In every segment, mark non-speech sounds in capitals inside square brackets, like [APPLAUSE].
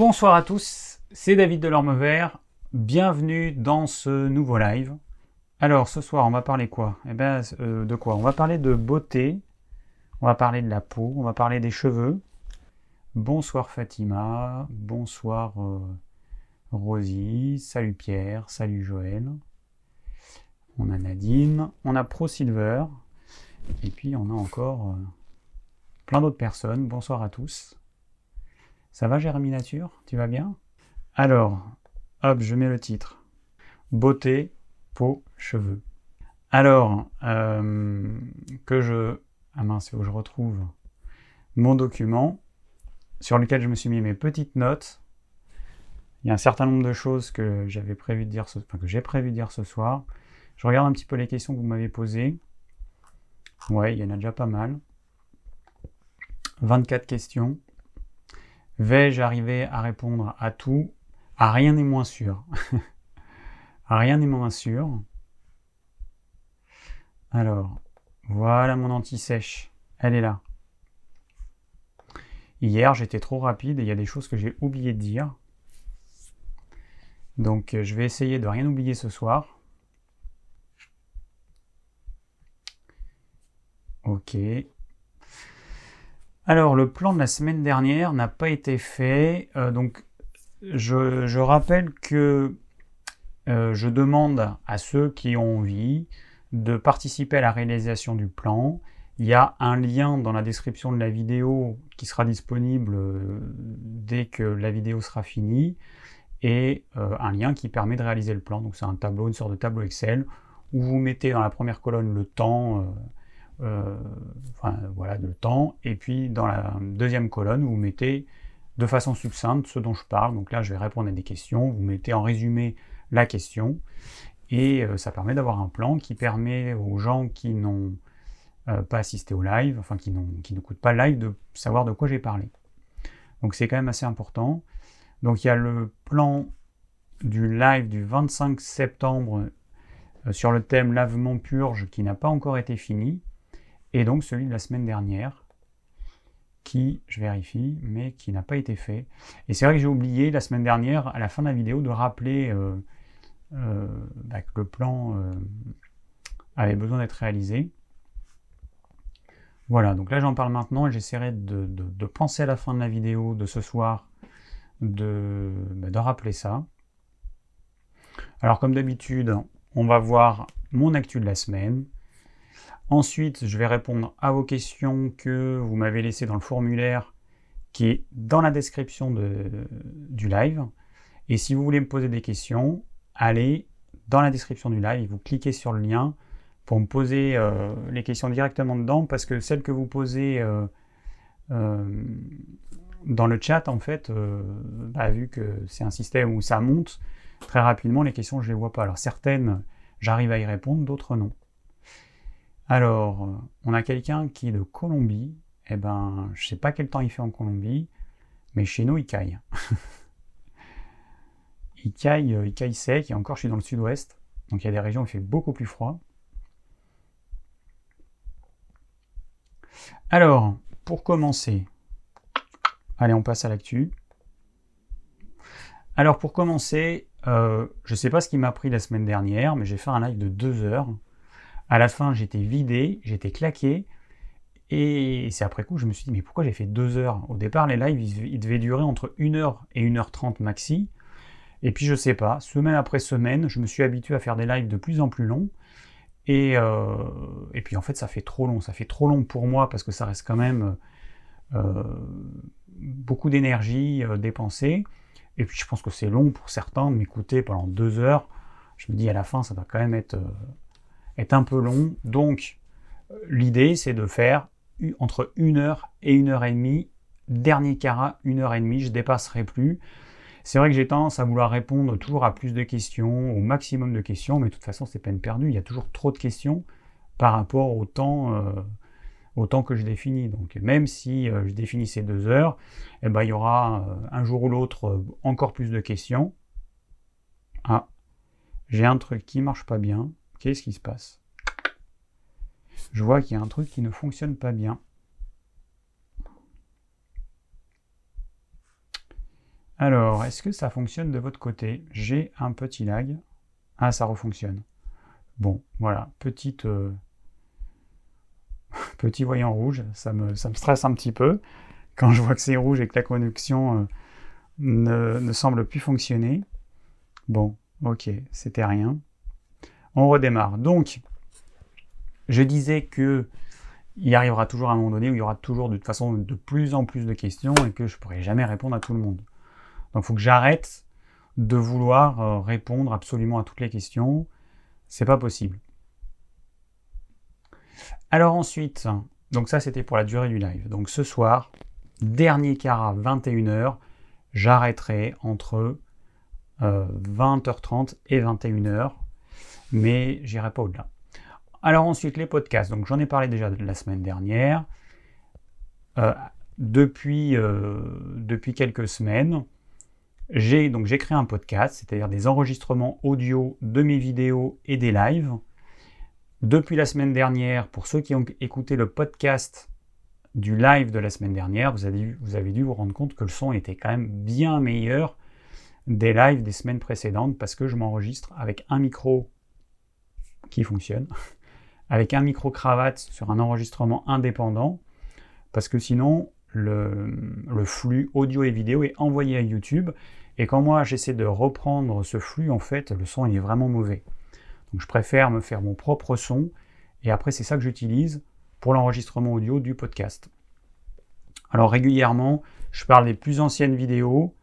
Bonsoir à tous, c'est David Delorme Vert. Bienvenue dans ce nouveau live. Alors ce soir, on va parler quoi? Eh ben, euh, de quoi? On va parler de beauté, on va parler de la peau, on va parler des cheveux. Bonsoir Fatima, bonsoir euh, Rosie, salut Pierre, salut Joël. On a Nadine, on a Pro Silver, et puis on a encore euh, plein d'autres personnes. Bonsoir à tous. Ça va Jérémy Nature? Tu vas bien? Alors, hop, je mets le titre. Beauté, peau, cheveux. Alors, euh, que je... Ah mince, il faut que je retrouve mon document sur lequel je me suis mis mes petites notes. Il y a un certain nombre de choses que j'avais prévu de dire que j'ai prévu de dire ce soir. Je regarde un petit peu les questions que vous m'avez posées. Ouais, il y en a déjà pas mal. 24 questions. Vais-je arriver à répondre à tout? À rien n'est moins sûr. [LAUGHS] rien n'est moins sûr. Alors, voilà mon anti-sèche. Elle est là. Hier, j'étais trop rapide et il y a des choses que j'ai oublié de dire. Donc, je vais essayer de rien oublier ce soir. Ok. Alors, le plan de la semaine dernière n'a pas été fait. Euh, donc, je, rappelle que euh, je demande à ceux qui ont envie de participer à la réalisation du plan. Il y a un lien dans la description de la vidéo qui sera disponible euh, dès que la vidéo sera finie et un lien qui permet de réaliser le plan. Donc c'est un tableau, une sorte de tableau Excel où vous mettez dans la première colonne le temps, euh, voilà, le temps, et puis dans la deuxième colonne, vous mettez de façon succincte ce dont je parle. Donc là, je vais répondre à des questions. Vous mettez en résumé la question. Et euh, ça permet d'avoir un plan qui permet aux gens qui n'ont euh, pas assisté au live, enfin qui, qui n'écoutent pas le live, de savoir de quoi j'ai parlé. Donc c'est quand même assez important. Donc il y a le plan du live du 25 septembre sur le thème lavement purge qui n'a pas encore été fini et donc celui de la semaine dernière, qui, je vérifie, mais qui n'a pas été fait. Et c'est vrai que j'ai oublié la semaine dernière, à la fin de la vidéo, de rappeler euh, euh, bah, que le plan euh, avait besoin d'être réalisé. Voilà, donc là j'en parle maintenant et j'essaierai de, penser à la fin de la vidéo de ce soir de, bah, de rappeler ça. Alors comme d'habitude, on va voir mon actu de la semaine, Ensuite, je vais répondre à vos questions que vous m'avez laissées dans le formulaire qui est dans la description du live. Et si vous voulez me poser des questions, allez dans la description du live, vous cliquez sur le lien pour me poser euh, les questions directement dedans, parce que celles que vous posez euh, euh, dans le chat, en fait, bah, vu que c'est un système où ça monte, très rapidement, les questions, je ne les vois pas. Alors certaines, j'arrive à y répondre, d'autres non. Alors, euh, on a quelqu'un qui est de Colombie. Eh ben, je sais pas quel temps il fait en Colombie, mais chez nous, il caille. [LAUGHS] il caille, euh, il caille sec, et encore, je suis dans le sud-ouest, donc il y a des régions où il fait beaucoup plus froid. Alors, pour commencer, allez, on passe à l'actu. Alors, pour commencer, euh, je ne sais pas ce qui m'a pris la semaine dernière, mais j'ai fait un live de deux heures à la fin, j'étais vidé, j'étais claqué. Et c'est après coup, je me suis dit, mais pourquoi j'ai fait deux heures? Au départ, les lives, ils devaient durer entre 1h et 1h30 maxi. Et puis, je sais pas, semaine après semaine, je me suis habitué à faire des lives de plus en plus longs. Et, euh, puis, en fait, ça fait trop long. Ça fait trop long pour moi parce que ça reste quand même euh, beaucoup d'énergie euh, dépensée. Et puis, je pense que c'est long pour certains de m'écouter pendant deux heures. Je me dis, à la fin, ça doit quand même être est un peu long. Donc, l'idée, c'est de faire entre une heure et une heure et demie. Dernier carat, une heure et demie, je dépasserai plus. C'est vrai que j'ai tendance à vouloir répondre toujours à plus de questions, au maximum de questions, mais de toute façon, c'est peine perdue. Il y a toujours trop de questions par rapport au temps, euh, au temps que je définis. Donc, même si euh, je définis ces deux heures, eh ben, il y aura euh, un jour ou l'autre encore plus de questions. Ah, j'ai un truc qui marche pas bien. Qu'est-ce qui se passe? Je vois qu'il y a un truc qui ne fonctionne pas bien. Alors, est-ce que ça fonctionne de votre côté? J'ai un petit lag. Ah, ça refonctionne. Bon, voilà, petite, euh, [LAUGHS] petit voyant rouge, ça me, ça me stresse un petit peu quand je vois que c'est rouge et que la connexion euh, ne, ne, semble plus fonctionner. Bon, ok, c'était rien. On redémarre. Donc, je disais que il arrivera toujours un moment donné où il y aura toujours de toute façon de plus en plus de questions et que je ne pourrai jamais répondre à tout le monde. Donc, il faut que j'arrête de vouloir euh, répondre absolument à toutes les questions. C'est pas possible. Alors ensuite, donc ça c'était pour la durée du live. Donc ce soir, dernier à 21h, j'arrêterai entre 20h30 euh, et 21h, mais j'irai pas au-delà. Alors ensuite les podcasts, donc j'en ai parlé déjà la semaine dernière. Euh, depuis, euh, depuis quelques semaines, j'ai donc j'ai créé un podcast, c'est-à-dire des enregistrements audio de mes vidéos et des lives. Depuis la semaine dernière, pour ceux qui ont écouté le podcast du live de la semaine dernière, vous avez, vous avez dû vous rendre compte que le son était quand même bien meilleur des lives des semaines précédentes parce que je m'enregistre avec un micro qui fonctionne, [LAUGHS] avec un micro cravate sur un enregistrement indépendant, parce que sinon le, le, flux audio et vidéo est envoyé à YouTube, et quand moi j'essaie de reprendre ce flux, en fait, le son il est vraiment mauvais. Donc je préfère me faire mon propre son, et après c'est ça que j'utilise pour l'enregistrement audio du podcast. Alors régulièrement, je parle des plus anciennes vidéos,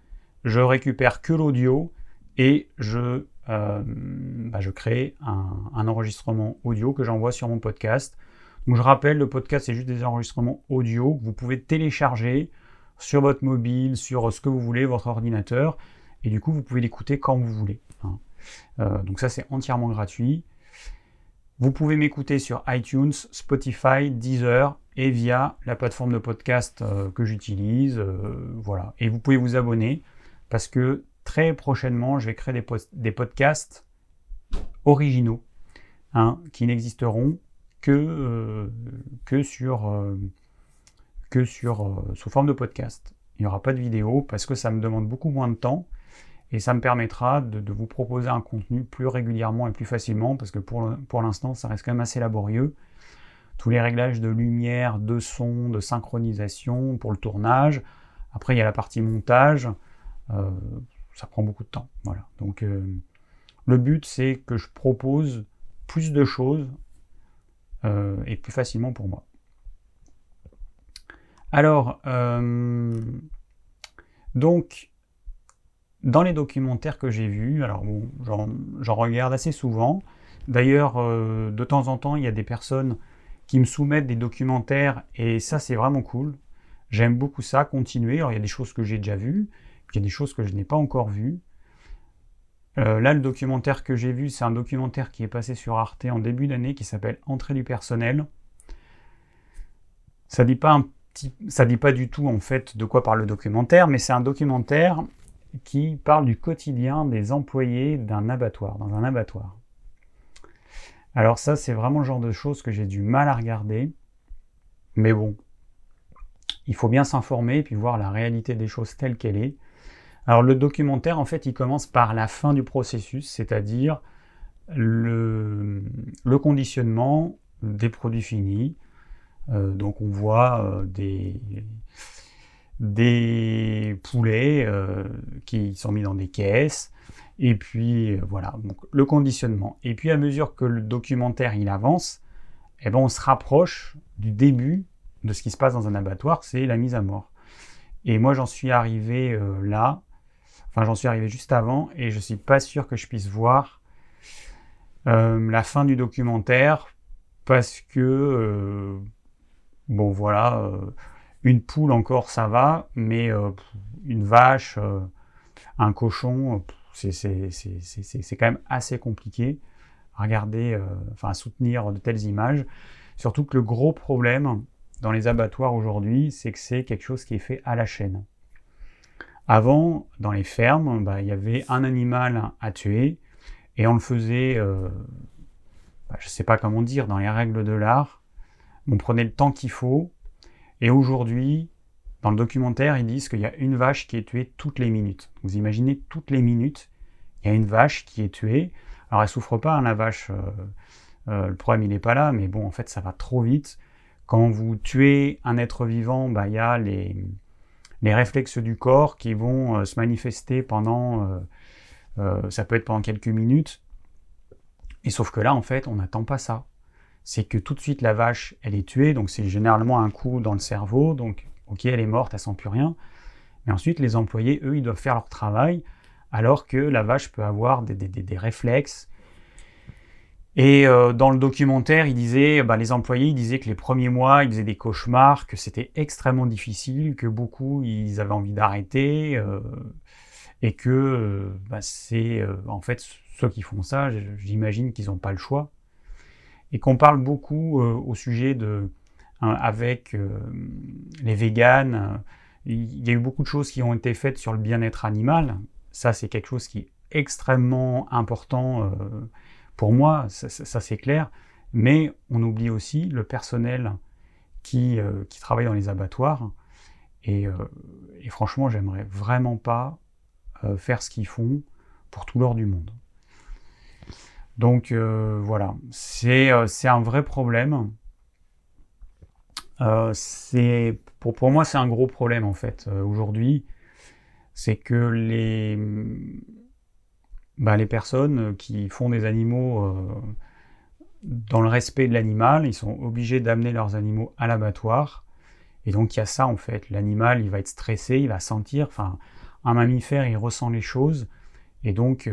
je récupère que l'audio et je, euh, bah, je crée un, enregistrement audio que j'envoie sur mon podcast. Donc je rappelle, le podcast c'est juste des enregistrements audio que vous pouvez télécharger sur votre mobile, sur ce que vous voulez, votre ordinateur, et du coup vous pouvez l'écouter quand vous voulez. Hein. Euh, donc ça c'est entièrement gratuit. Vous pouvez m'écouter sur iTunes, Spotify, Deezer et via la plateforme de podcast euh, que j'utilise. Voilà. Et vous pouvez vous abonner parce que très prochainement, je vais créer des, podcasts originaux hein, qui n'existeront que, euh, que, sur, que sur, sous forme de podcast. Il n'y aura pas de vidéo parce que ça me demande beaucoup moins de temps et ça me permettra de, vous proposer un contenu plus régulièrement et plus facilement parce que pour, pour l'instant ça reste quand même assez laborieux. Tous les réglages de lumière, de son, de synchronisation pour le tournage. Après il y a la partie montage, euh, ça prend beaucoup de temps. Voilà. Donc euh, le but c'est que je propose plus de choses euh, et plus facilement pour moi. Alors, donc, dans les documentaires que j'ai vus, alors bon, j'en regarde assez souvent. D'ailleurs, euh, de temps en temps, il y a des personnes qui me soumettent des documentaires et ça, c'est vraiment cool. J'aime beaucoup ça, continuer. Alors, il y a des choses que j'ai déjà vues, il y a des choses que je n'ai pas encore vues. Euh, là, le documentaire que j'ai vu, c'est un documentaire qui est passé sur Arte en début d'année qui s'appelle Entrée du personnel. Ça dit dit pas du tout en fait de quoi parle le documentaire, mais c'est un documentaire qui parle du quotidien des employés d'un abattoir, dans un abattoir. Alors ça, c'est vraiment le genre de choses que j'ai du mal à regarder. Mais bon, il faut bien s'informer et puis voir la réalité des choses telle qu'elle est. Alors le documentaire, en fait, il commence par la fin du processus, c'est-à-dire le, conditionnement des produits finis. Euh, donc on voit euh, des, poulets euh, qui sont mis dans des caisses, et puis voilà, donc le conditionnement. Et puis à mesure que le documentaire il avance, eh ben, on se rapproche du début de ce qui se passe dans un abattoir, c'est la mise à mort. Et moi j'en suis arrivé là, j'en suis arrivé juste avant, et je suis pas sûr que je puisse voir la fin du documentaire parce que bon voilà une poule encore, ça va, mais euh, une vache, euh, un cochon, c'est quand même assez compliqué regarder, euh, enfin à soutenir de telles images. Surtout que le gros problème dans les abattoirs aujourd'hui, c'est que c'est quelque chose qui est fait à la chaîne. Avant, dans les fermes, bah, il y avait un animal à tuer et on le faisait, bah, je ne sais pas comment dire, dans les règles de l'art. On prenait le temps qu'il faut, et aujourd'hui, dans le documentaire, ils disent qu'il y a une vache qui est tuée toutes les minutes. Vous imaginez, toutes les minutes, il y a une vache qui est tuée. Alors elle souffre pas, hein, la vache. Euh, euh, le problème, il n'est pas là, mais bon, en fait, ça va trop vite. Quand vous tuez un être vivant, bah, il y a les, les réflexes du corps qui vont euh, se manifester pendant, ça peut être pendant quelques minutes. Et sauf que là, en fait, on n'attend pas ça. C'est que tout de suite, la vache, elle est tuée, donc c'est généralement un coup dans le cerveau, donc ok, elle est morte, elle sent plus rien. Mais ensuite, les employés, eux, ils doivent faire leur travail, alors que la vache peut avoir des, réflexes. Et euh, dans le documentaire, il disait, bah, les employés, ils disaient que les premiers mois, ils faisaient des cauchemars, que c'était extrêmement difficile, que beaucoup, ils avaient envie d'arrêter, euh, et que euh, bah, c'est en fait ceux qui font ça, j'imagine qu'ils n'ont pas le choix. Et qu'on parle beaucoup au sujet de Hein, avec les véganes. Il y a eu beaucoup de choses qui ont été faites sur le bien-être animal. Ça, c'est quelque chose qui est extrêmement important pour moi, ça, c'est clair. Mais on oublie aussi le personnel qui, qui travaille dans les abattoirs. Et, et franchement, j'aimerais vraiment pas faire ce qu'ils font pour tout l'or du monde. Donc voilà, c'est un vrai problème. Euh, pour, pour moi c'est un gros problème en fait euh, aujourd'hui c'est que les bah, les personnes qui font des animaux euh, dans le respect de l'animal ils sont obligés d'amener leurs animaux à l'abattoir. Et donc il y a ça en fait. L'animal il va être stressé il va sentir enfin un mammifère il ressent les choses. Et donc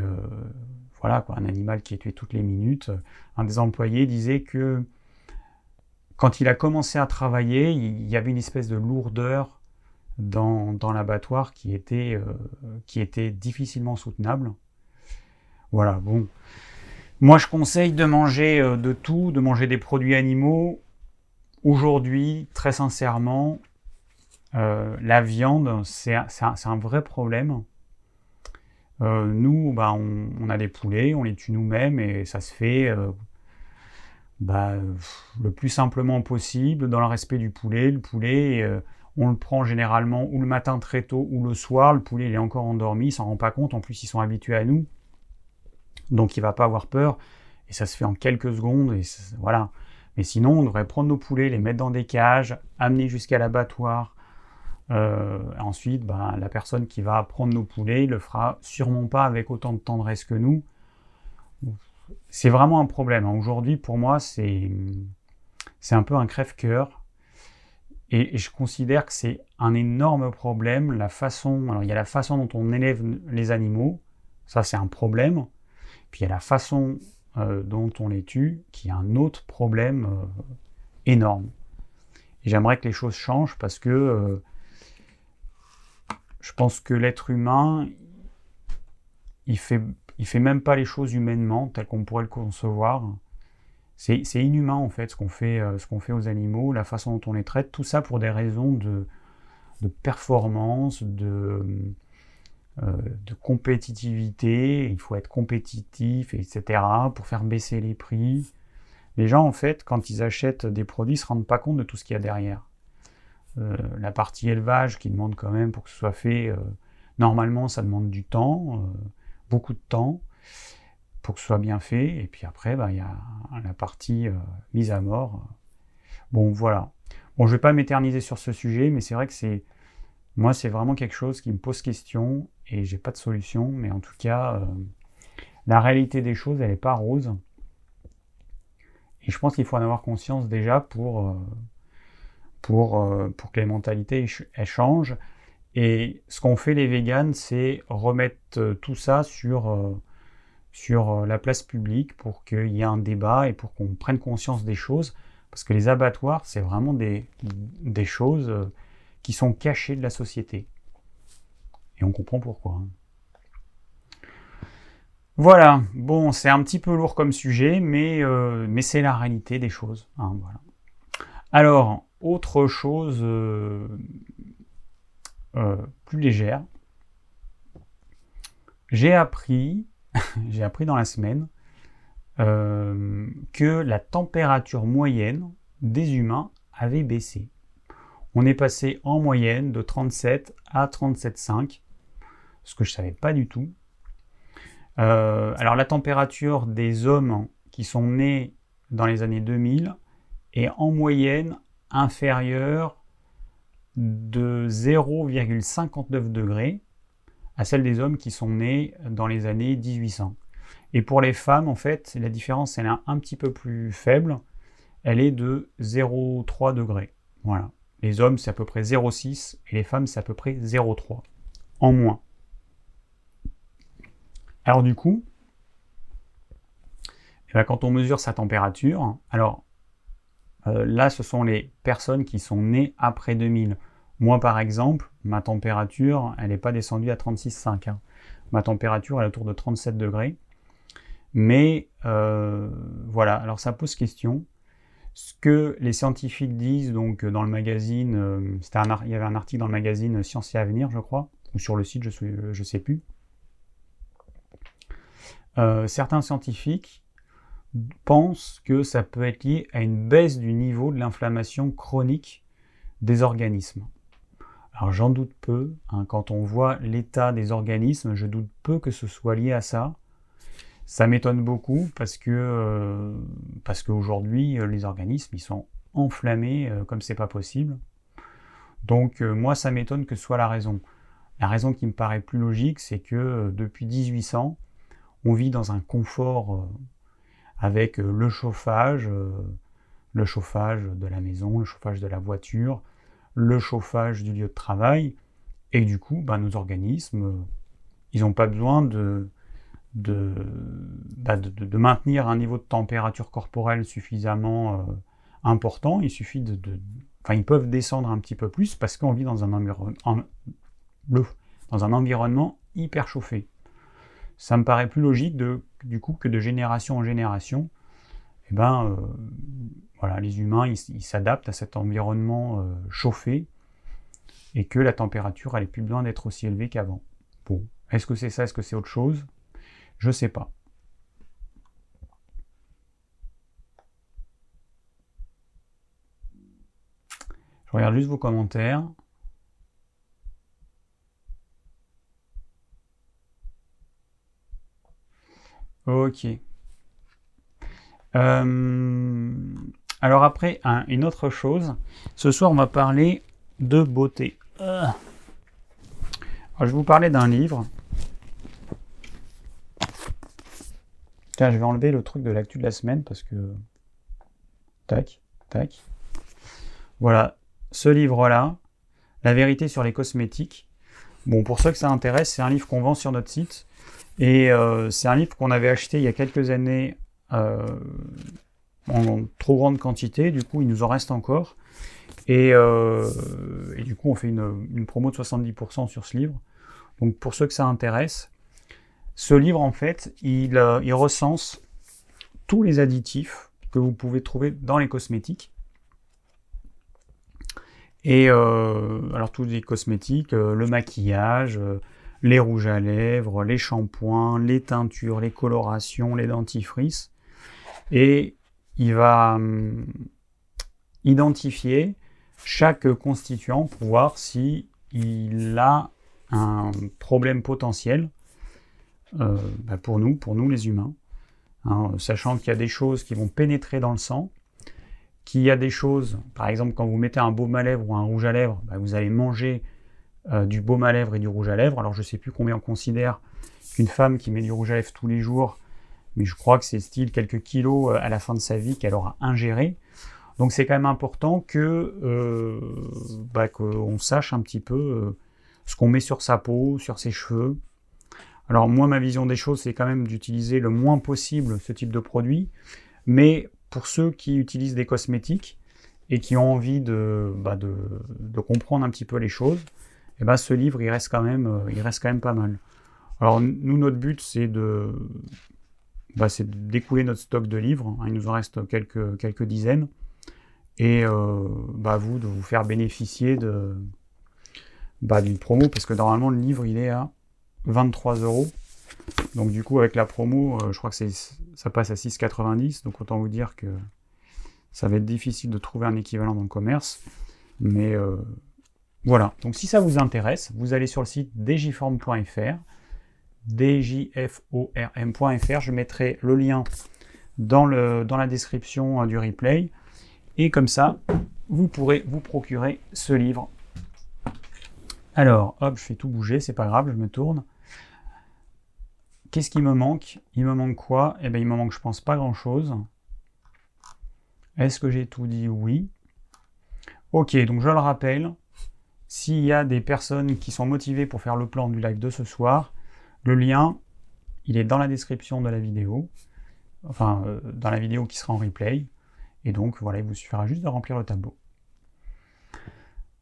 voilà quoi. Un animal qui est tué toutes les minutes. Un des employés disait que quand il a commencé à travailler, il y avait une espèce de lourdeur dans, l'abattoir qui euh, qui était difficilement soutenable. Voilà, bon. Moi, je conseille de manger euh, de tout, de manger des produits animaux. Aujourd'hui, très sincèrement, euh, la viande, c'est un, vrai problème. nous, bah, on, a des poulets, on les tue nous-mêmes et ça se fait bah, le plus simplement possible, dans le respect du poulet. Le poulet, euh, on le prend généralement ou le matin très tôt ou le soir. Le poulet, il est encore endormi, il s'en rend pas compte. En plus, ils sont habitués à nous. Donc, il va pas avoir peur. Et ça se fait en quelques secondes. Et voilà. Mais sinon, on devrait prendre nos poulets, les mettre dans des cages, amener jusqu'à l'abattoir. Euh, ensuite, bah, la personne qui va prendre nos poulets, le fera sûrement pas avec autant de tendresse que nous c'est vraiment un problème. Hein. Aujourd'hui, pour moi, c'est un peu un crève-cœur. Et, je considère que c'est un énorme problème. La façon, alors il y a la façon dont on élève les animaux, ça c'est un problème. Puis il y a la façon euh, dont on les tue, qui est un autre problème euh, énorme. J'aimerais que les choses changent parce que euh, je pense que l'être humain, il fait il fait même pas les choses humainement, telles qu'on pourrait le concevoir. C'est inhumain en fait ce qu'on fait, fait aux animaux, la façon dont on les traite, tout ça pour des raisons de, performance, de, de compétitivité. Il faut être compétitif, etc. pour faire baisser les prix. Les gens en fait, quand ils achètent des produits, se rendent pas compte de tout ce qu'il y a derrière. Euh, la partie élevage qui demande quand même pour que ce soit fait, normalement ça demande du temps beaucoup de temps pour que ce soit bien fait. Et puis après, bah, il y a la partie euh, mise à mort. Bon, voilà. Bon, je vais pas m'éterniser sur ce sujet, mais c'est vrai que c'est moi, c'est vraiment quelque chose qui me pose question et j'ai pas de solution. Mais en tout cas, euh, la réalité des choses, elle n'est pas rose. Et je pense qu'il faut en avoir conscience déjà pour, euh, pour, pour que les mentalités elles changent. Et ce qu'ont fait les véganes, c'est remettre euh, tout ça sur, euh, sur euh, la place publique pour qu'il y ait un débat et pour qu'on prenne conscience des choses. Parce que les abattoirs, c'est vraiment des, des choses qui sont cachées de la société. Et on comprend pourquoi. Hein. Voilà, bon, c'est un petit peu lourd comme sujet, mais, mais c'est la réalité des choses. Hein. Alors, autre chose euh, plus légère. J'ai appris, [LAUGHS] j'ai appris dans la semaine euh, que la température moyenne des humains avait baissé. on est passé en moyenne de 37 à 37,5, ce que je ne savais pas du tout. Euh, alors la température des hommes qui sont nés dans les années 2000 est en moyenne inférieure de 0,59 degrés à celle des hommes qui sont nés dans les années 1800. Et pour les femmes, en fait, la différence elle est un petit peu plus faible. Elle est de 0,3 degrés. Voilà. Les hommes, c'est à peu près 0,6 et les femmes, c'est à peu près 0,3 en moins. Alors du coup, eh ben, quand on mesure sa température, alors euh, là, ce sont les personnes qui sont nées après 2000. Moi, par exemple, ma température, elle n'est pas descendue à 36,5. Hein. Ma température, elle est autour de 37 degrés. Mais euh, voilà, alors ça pose question. Ce que les scientifiques disent donc dans le magazine, euh, il y avait un article dans le magazine Science et Avenir, je crois, ou sur le site, je ne sais plus. Certains scientifiques pense que ça peut être lié à une baisse du niveau de l'inflammation chronique des organismes. Alors j'en doute peu, hein, quand on voit l'état des organismes, je doute peu que ce soit lié à ça. Ça m'étonne beaucoup parce que euh, qu'aujourd'hui euh, les organismes ils sont enflammés euh, comme c'est pas possible. Donc moi ça m'étonne que ce soit la raison. La raison qui me paraît plus logique, c'est que depuis 1800, on vit dans un confort avec euh, le chauffage, euh, le chauffage de la maison, le chauffage de la voiture, le chauffage du lieu de travail. Et du coup, bah, nos organismes, ils n'ont pas besoin de, bah, de, maintenir un niveau de température corporelle suffisamment euh, important. Il suffit ils peuvent descendre un petit peu plus parce qu'on vit dans un environnement hyper chauffé ça me paraît plus logique de, du coup que de génération en génération, eh ben, euh, voilà, les humains ils s'adaptent à cet environnement euh, chauffé et que la température elle plus besoin d'être aussi élevée qu'avant. Bon, est-ce que c'est ça, est-ce que c'est autre chose? Je sais pas. Je regarde juste vos commentaires. Ok. Euh, alors après, une autre chose. Ce soir, on va parler de beauté. Euh. je vais vous parler d'un livre. Je vais enlever le truc de l'actu de la semaine parce que... Tac, tac. Voilà, ce livre-là, La vérité sur les cosmétiques. Bon, pour ceux que ça intéresse, c'est un livre qu'on vend sur notre site. Et euh, c'est un livre qu'on avait acheté il y a quelques années euh, en trop grande quantité, du coup il nous en reste encore. Et, euh, du coup on fait une, promo de 70% sur ce livre. Donc pour ceux que ça intéresse, ce livre en fait il, il recense tous les additifs que vous pouvez trouver dans les cosmétiques. Et alors tous les cosmétiques, le maquillage, les rouges à lèvres, les shampoings, les teintures, les colorations, les dentifrices. Et il va hum, identifier chaque constituant pour voir si a un problème potentiel euh, bah, pour nous, pour nous les humains. Hein, sachant qu'il y a des choses qui vont pénétrer dans le sang, qu'il y a des choses, par exemple quand vous mettez un baume à lèvres ou un rouge à lèvres, bah, vous allez manger euh, du baume à lèvres et du rouge à lèvres. Alors je ne sais plus combien on considère qu'une femme qui met du rouge à lèvres tous les jours, mais je crois que c'est style quelques kilos euh, à la fin de sa vie qu'elle aura ingéré. Donc c'est quand même important que euh, bah, qu'on sache un petit peu ce qu'on met sur sa peau, sur ses cheveux. Alors moi ma vision des choses c'est quand même d'utiliser le moins possible ce type de produit, mais pour ceux qui utilisent des cosmétiques et qui ont envie de, bah, de comprendre un petit peu les choses, eh ben, ce livre, il reste, quand même, euh, il reste quand même pas mal. Alors, nous, notre but, c'est de, bah, d'écouler notre stock de livres. Hein. il nous en reste quelques, quelques dizaines. Et euh, bah, vous, de vous faire bénéficier de, bah, d'une promo, parce que normalement, le livre, il est à 23 euros. Donc, du coup, avec la promo, euh, je crois que ça passe à 6,90. Donc, autant vous dire que ça va être difficile de trouver un équivalent dans le commerce. Mais voilà. Donc si ça vous intéresse, vous allez sur le site djform.fr, djform.fr. Je mettrai le lien dans, la description euh, du replay. Et comme ça, vous pourrez vous procurer ce livre. Alors, hop, je fais tout bouger, c'est pas grave, je me tourne. Qu'est-ce qui me manque? Il me manque quoi? Eh bien, il me manque, je pense, pas grand-chose. Est-ce que j'ai tout dit? Oui. Ok, donc je le rappelle, s'il y a des personnes qui sont motivées pour faire le plan du live de ce soir, le lien, il est dans la description de la vidéo, enfin, euh, dans la vidéo qui sera en replay. Et donc, voilà, il vous suffira juste de remplir le tableau.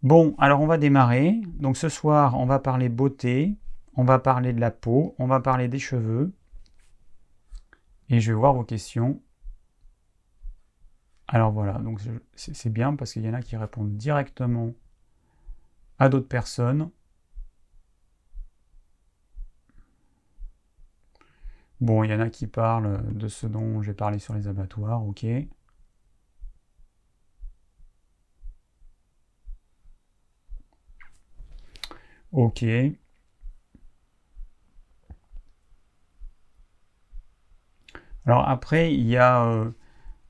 Bon, alors on va démarrer. Donc ce soir, on va parler beauté, on va parler de la peau, on va parler des cheveux. Et je vais voir vos questions. Alors voilà, donc c'est bien parce qu'il y en a qui répondent directement à d'autres personnes. Bon, il y en a qui parlent de ce dont j'ai parlé sur les abattoirs, ok. Ok. Alors après, il y a euh,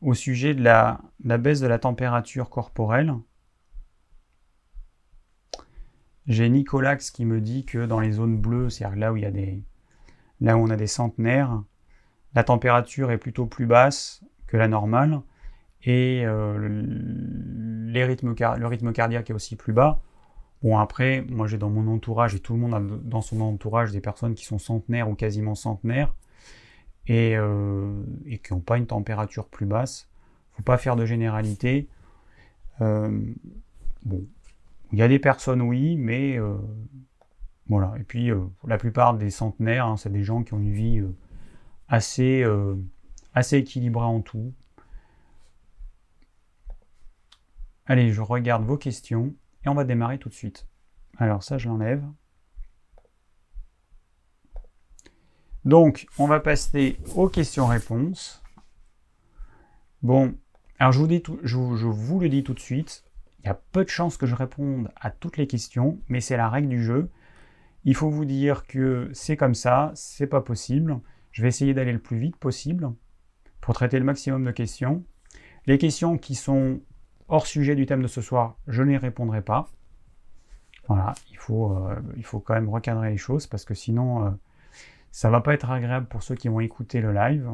au sujet de la, baisse de la température corporelle. J'ai Nicolax qui me dit que dans les zones bleues, c'est-à-dire là où il y a des, là on a des centenaires, la température est plutôt plus basse que la normale et euh, le rythme cardiaque est aussi plus bas. Bon, après, moi j'ai dans mon entourage, et tout le monde a dans son entourage des personnes qui sont centenaires ou quasiment centenaires, et, euh, qui n'ont pas une température plus basse. Faut pas faire de généralité. Euh, bon, il y a des personnes, oui, mais euh, voilà. Et puis, la plupart des centenaires, hein, c'est des gens qui ont une vie assez, assez équilibrée en tout. Allez, je regarde vos questions. Et on va démarrer tout de suite. Alors ça, je l'enlève. Donc, on va passer aux questions-réponses. Bon, alors je, vous le dis tout de suite, il y a peu de chances que je réponde à toutes les questions, mais c'est la règle du jeu. Il faut vous dire que c'est comme ça, c'est pas possible. Je vais essayer d'aller le plus vite possible pour traiter le maximum de questions. Les questions qui sont hors sujet du thème de ce soir, je n'y répondrai pas. Voilà, il faut, euh, quand même recadrer les choses parce que sinon, euh, ça va pas être agréable pour ceux qui vont écouter le live.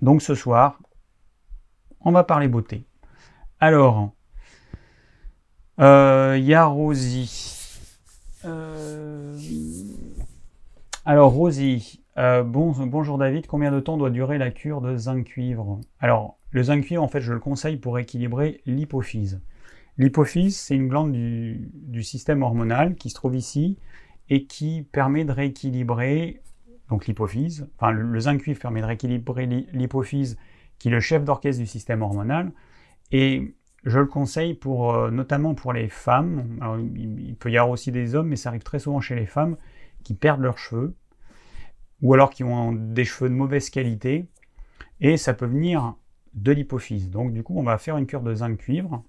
Donc ce soir, on va parler beauté. Alors, euh, il y a Rosie. Alors Rosie, bon, bonjour David, combien de temps doit durer la cure de zinc cuivre? Alors, le zinc cuivre, en fait, je le conseille pour équilibrer l'hypophyse. L'hypophyse, c'est une glande du, système hormonal qui se trouve ici et qui permet de rééquilibrer donc l'hypophyse. Enfin, le, zinc cuivre permet de rééquilibrer l'hypophyse qui est le chef d'orchestre du système hormonal. Et je le conseille pour, euh, notamment pour les femmes. il, peut y avoir aussi des hommes, mais ça arrive très souvent chez les femmes qui perdent leurs cheveux ou alors qui ont des cheveux de mauvaise qualité. Et ça peut venir de l'hypophyse. Donc du coup, on va faire une cure de zinc cuivre.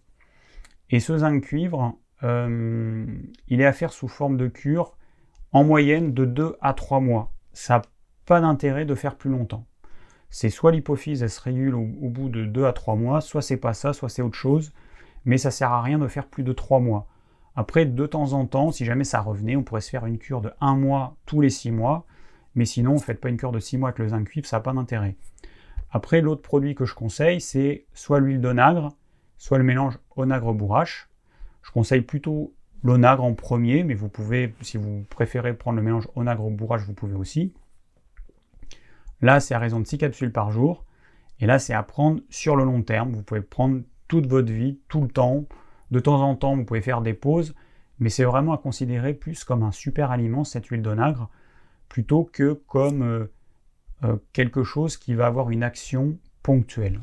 Et ce zinc cuivre, euh, il est à faire sous forme de cure en moyenne de 2 à 3 mois. Ça n'a pas d'intérêt de faire plus longtemps. C'est soit l'hypophyse, elle se régule au, bout de 2 à 3 mois, soit c'est pas ça, soit c'est autre chose, mais ça sert à rien de faire plus de 3 mois. Après, de temps en temps, si jamais ça revenait, on pourrait se faire une cure de 1 mois tous les 6 mois, mais sinon, ne faites pas une cure de 6 mois avec le zinc cuivre, ça n'a pas d'intérêt. Après, l'autre produit que je conseille, c'est soit l'huile d'onagre, soit le mélange onagre-bourrache. Je conseille plutôt l'onagre en premier, mais vous pouvez, si vous préférez prendre le mélange onagre-bourrache, vous pouvez aussi. Là, c'est à raison de 6 capsules par jour. Et là, c'est à prendre sur le long terme. Vous pouvez prendre toute votre vie, tout le temps. De temps en temps, vous pouvez faire des pauses. Mais c'est vraiment à considérer plus comme un super aliment, cette huile d'onagre, plutôt que comme euh, euh, quelque chose qui va avoir une action ponctuelle.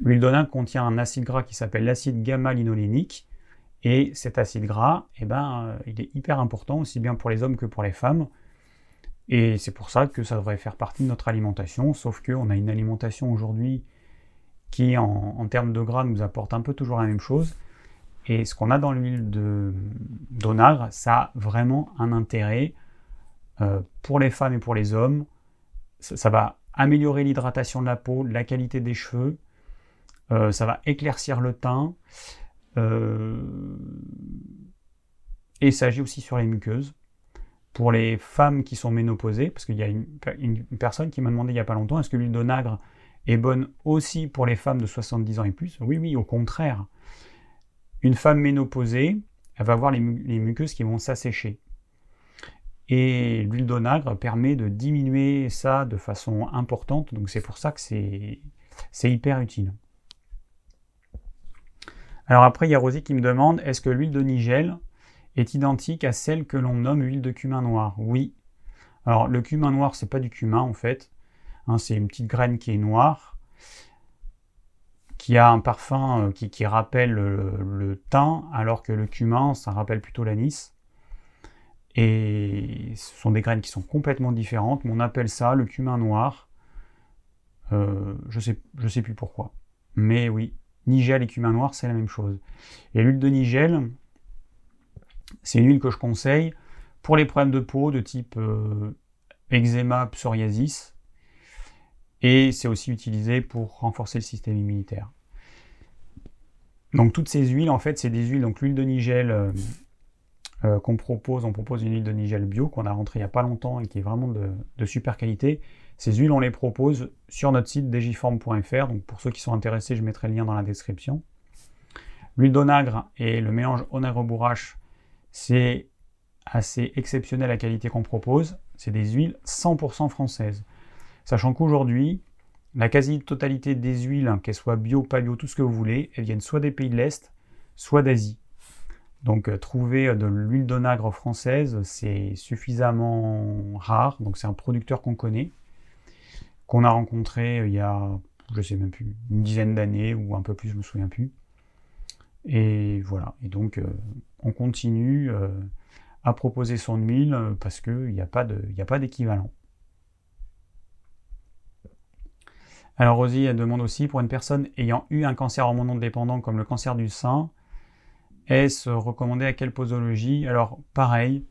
L'huile d'onagre contient un acide gras qui s'appelle l'acide gamma-linolénique. Et cet acide gras, eh ben, euh, il est hyper important aussi bien pour les hommes que pour les femmes. Et c'est pour ça que ça devrait faire partie de notre alimentation, sauf qu'on a une alimentation aujourd'hui qui en, termes de gras nous apporte un peu toujours la même chose. Et ce qu'on a dans l'huile d'onagre, ça a vraiment un intérêt euh, pour les femmes et pour les hommes. Ça, va améliorer l'hydratation de la peau, la qualité des cheveux, euh, ça va éclaircir le teint, euh, et ça agit aussi sur les muqueuses. Pour les femmes qui sont ménopausées, parce qu'il y a une, personne qui m'a demandé il n'y a pas longtemps, est-ce que l'huile d'onagre est bonne aussi pour les femmes de 70 ans et plus? Oui, oui, au contraire. Une femme ménopausée, elle va avoir les, muqueuses qui vont s'assécher. Et l'huile d'onagre permet de diminuer ça de façon importante, donc c'est pour ça que c'est hyper utile. Alors après, il y a Rosie qui me demande, est-ce que l'huile de nigel est identique à celle que l'on nomme huile de cumin noir Oui. Alors le cumin noir, c'est pas du cumin en fait. Hein, c'est une petite graine qui est noire, qui a un parfum euh, qui, rappelle le, thym, alors que le cumin, ça rappelle plutôt l'anis. Et ce sont des graines qui sont complètement différentes, mais on appelle ça le cumin noir. Euh, je sais, je sais plus pourquoi. Mais oui, nigel et cumin noir, c'est la même chose. Et l'huile de nigel, c'est une huile que je conseille pour les problèmes de peau de type euh, eczéma, psoriasis. Et c'est aussi utilisé pour renforcer le système immunitaire. Donc toutes ces huiles, en fait, c'est des huiles. Donc l'huile de nigel euh, euh, qu'on propose, on propose une huile de nigel bio qu'on a rentrée il n'y a pas longtemps et qui est vraiment de, super qualité. Ces huiles, on les propose sur notre site digiform.fr. Donc pour ceux qui sont intéressés, je mettrai le lien dans la description. L'huile d'onagre et le mélange onagre-bourrache c'est assez exceptionnel la qualité qu'on propose. C'est des huiles 100% françaises. Sachant qu'aujourd'hui, la quasi-totalité des huiles, qu'elles soient bio, pas bio, tout ce que vous voulez, elles viennent soit des pays de l'Est, soit d'Asie. Donc euh, trouver de l'huile d'onagre française, c'est suffisamment rare. Donc c'est un producteur qu'on connaît, qu'on a rencontré euh, il y a, je sais même plus, une dizaine d'années ou un peu plus, je me souviens plus. Et voilà. Et donc, euh, on continue euh, à proposer son huile euh, parce qu'il n'y a pas d'équivalent. Alors Rosie, elle demande aussi, pour une personne ayant eu un cancer hormonal dépendant comme le cancer du sein, est-ce recommandé à quelle posologie? Alors pareil,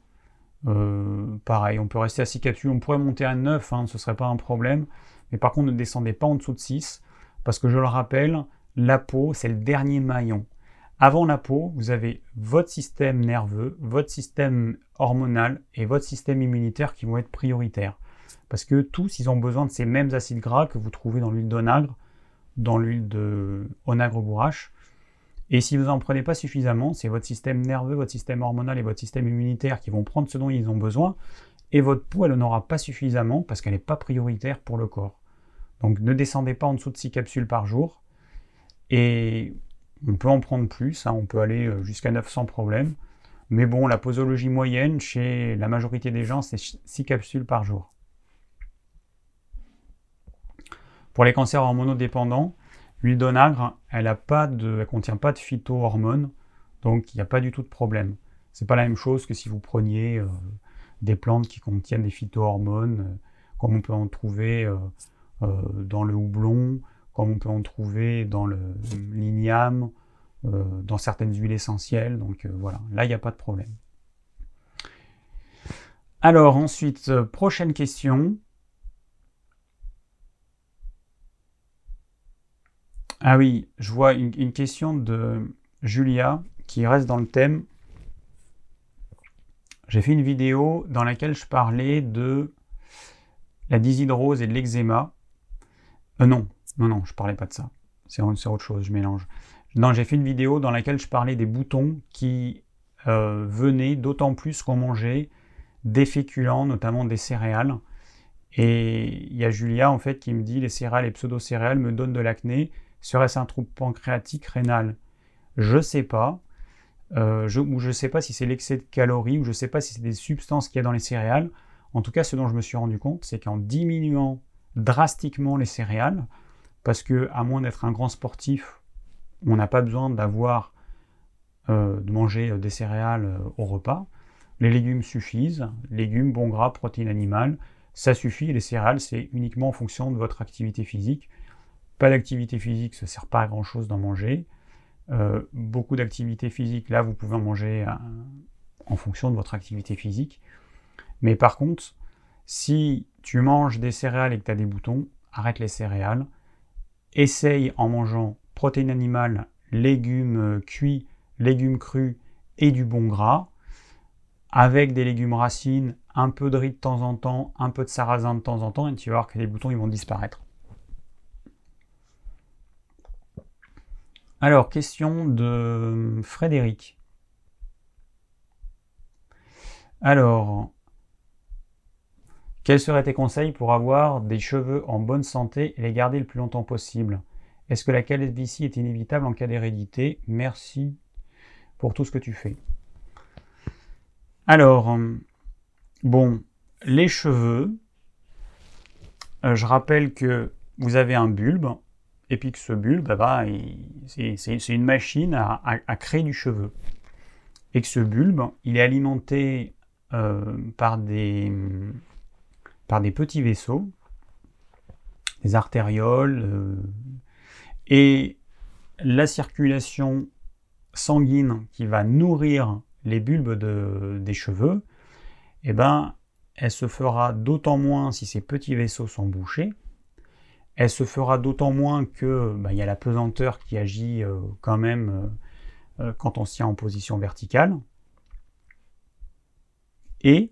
pareil, on peut rester à 6 capsules, on pourrait monter à 9, hein, ce ne serait pas un problème, mais par contre ne descendez pas en dessous de 6, parce que je le rappelle, la peau, c'est le dernier maillon. Avant la peau, vous avez votre système nerveux, votre système hormonal et votre système immunitaire qui vont être prioritaires. Parce que tous, ils ont besoin de ces mêmes acides gras que vous trouvez dans l'huile d'onagre, dans l'huile de onagre bourrache. Et si vous n'en prenez pas suffisamment, c'est votre système nerveux, votre système hormonal et votre système immunitaire qui vont prendre ce dont ils ont besoin. Et votre peau, elle n'en aura pas suffisamment parce qu'elle n'est pas prioritaire pour le corps. Donc ne descendez pas en dessous de 6 capsules par jour. Et on peut en prendre plus, hein, on peut aller euh, jusqu'à 900 problèmes. Mais bon, la posologie moyenne chez la majorité des gens, c'est 6 capsules par jour. Pour les cancers hormonodépendants, l'huile d'onagre, elle ne contient pas de phytohormones, donc il n'y a pas du tout de problème. C'est pas la même chose que si vous preniez euh, des plantes qui contiennent des phytohormones, euh, comme on peut en trouver dans le houblon, comme on peut en trouver dans le l'igname, euh, dans certaines huiles essentielles. Donc euh, voilà, là il n'y a pas de problème. Alors ensuite, euh, prochaine question. Ah oui, je vois une, question de Julia qui reste dans le thème. J'ai fait une vidéo dans laquelle je parlais de la dyshydrose et de l'eczéma. non, non, non, je parlais pas de ça. C'est autre chose, je mélange. Non, j'ai fait une vidéo dans laquelle je parlais des boutons qui euh, venaient d'autant plus qu'on mangeait des féculents, notamment des céréales. Et il y a Julia en fait qui me dit les céréales et pseudo-céréales me donnent de l'acné. Serait-ce un trouble pancréatique rénal? Je sais pas. Euh, je, ou je sais pas si c'est l'excès de calories, ou je sais pas si c'est des substances qu'il y a dans les céréales. En tout cas, ce dont je me suis rendu compte, c'est qu'en diminuant drastiquement les céréales, parce que à moins d'être un grand sportif, on n'a pas besoin d'avoir euh, de manger euh, des céréales euh, au repas. Les légumes suffisent, légumes, bons gras, protéines animales, ça suffit. Les céréales, c'est uniquement en fonction de votre activité physique. Pas d'activité physique, ça ne sert pas à grand chose d'en manger. Beaucoup d'activité physique, là vous pouvez en manger en fonction de votre activité physique. Mais par contre, si tu manges des céréales et que tu as des boutons, arrête les céréales. Essaye en mangeant protéines animales, légumes cuits, légumes crus et du bon gras, avec des légumes racines, un peu de riz de temps en temps, un peu de sarrasin de temps en temps, et tu vas voir que les boutons vont disparaître. Alors, question de Frédéric. Alors, quels seraient tes conseils pour avoir des cheveux en bonne santé et les garder le plus longtemps possible? Est-ce que la calvitie est inévitable en cas d'hérédité? Merci pour tout ce que tu fais. Alors, bon, les cheveux, euh, je rappelle que vous avez un bulbe, et puis que ce bulbe, bah, c'est une machine à, créer du cheveu. Et que ce bulbe, il est alimenté euh, par, des, par des petits vaisseaux, des artérioles, euh, et la circulation sanguine qui va nourrir les bulbes des cheveux, eh ben, elle se fera d'autant moins si ces petits vaisseaux sont bouchés. Elle se fera d'autant moins que bah, il y a la pesanteur qui agit euh, quand même euh, quand on se tient en position verticale. Et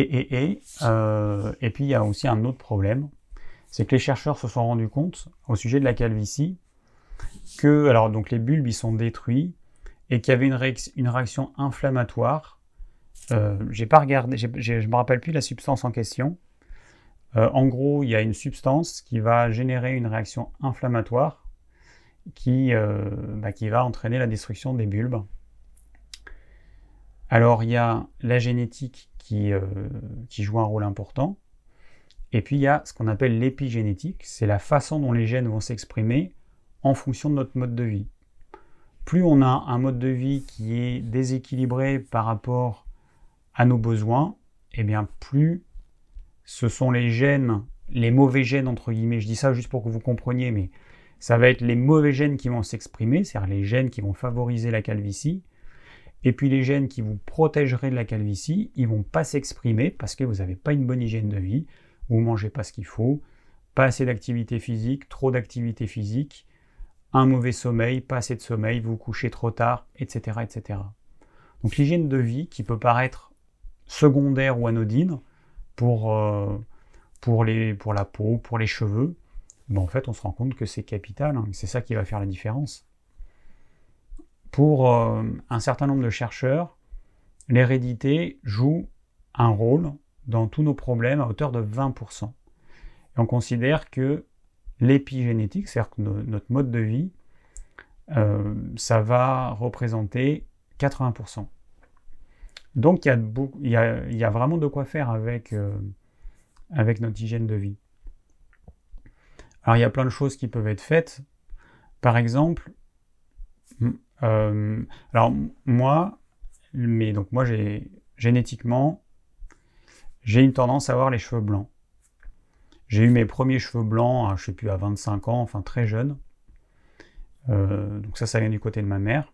et, et, et, et puis il y a aussi un autre problème, c'est que les chercheurs se sont rendus compte au sujet de la calvitie que alors donc les bulbes ils sont détruits et qu'il y avait une, réaction inflammatoire. Euh, j'ai pas regardé, je me rappelle plus la substance en question. Euh, en gros, il y a une substance qui va générer une réaction inflammatoire qui, euh, bah, qui va entraîner la destruction des bulbes. Alors, il y a la génétique qui, qui joue un rôle important. Et puis, il y a ce qu'on appelle l'épigénétique. C'est la façon dont les gènes vont s'exprimer en fonction de notre mode de vie plus on a un mode de vie qui est déséquilibré par rapport à nos besoins, et eh bien plus ce sont les gènes, les mauvais gènes entre guillemets, je dis ça juste pour que vous compreniez, mais ça va être les mauvais gènes qui vont s'exprimer, c'est-à-dire les gènes qui vont favoriser la calvitie, et puis les gènes qui vous protégeraient de la calvitie, ils vont pas s'exprimer parce que vous n'avez pas une bonne hygiène de vie, vous mangez pas ce qu'il faut, pas assez d'activité physique, trop d'activité physique, un mauvais sommeil, pas assez de sommeil, vous couchez trop tard, etc. etc. Donc l'hygiène de vie qui peut paraître secondaire ou anodine pour, euh, pour la peau, pour les cheveux, ben en fait on se rend compte que c'est capital, hein, c'est ça qui va faire la différence. Pour euh, un certain nombre de chercheurs, l'hérédité joue un rôle dans tous nos problèmes à hauteur de 20%. Et on considère que l'épigénétique, c'est-à-dire notre mode de vie, euh, ça va représenter 80%. Donc il y, a vraiment de quoi faire euh, avec notre hygiène de vie. Alors il y a plein de choses qui peuvent être faites. Par exemple, euh, alors moi, donc moi j'ai génétiquement, j'ai une tendance à avoir les cheveux blancs. J'ai eu mes premiers cheveux blancs, sais plus, à 25 ans, enfin très jeune. Euh, donc ça, ça vient du côté de ma mère.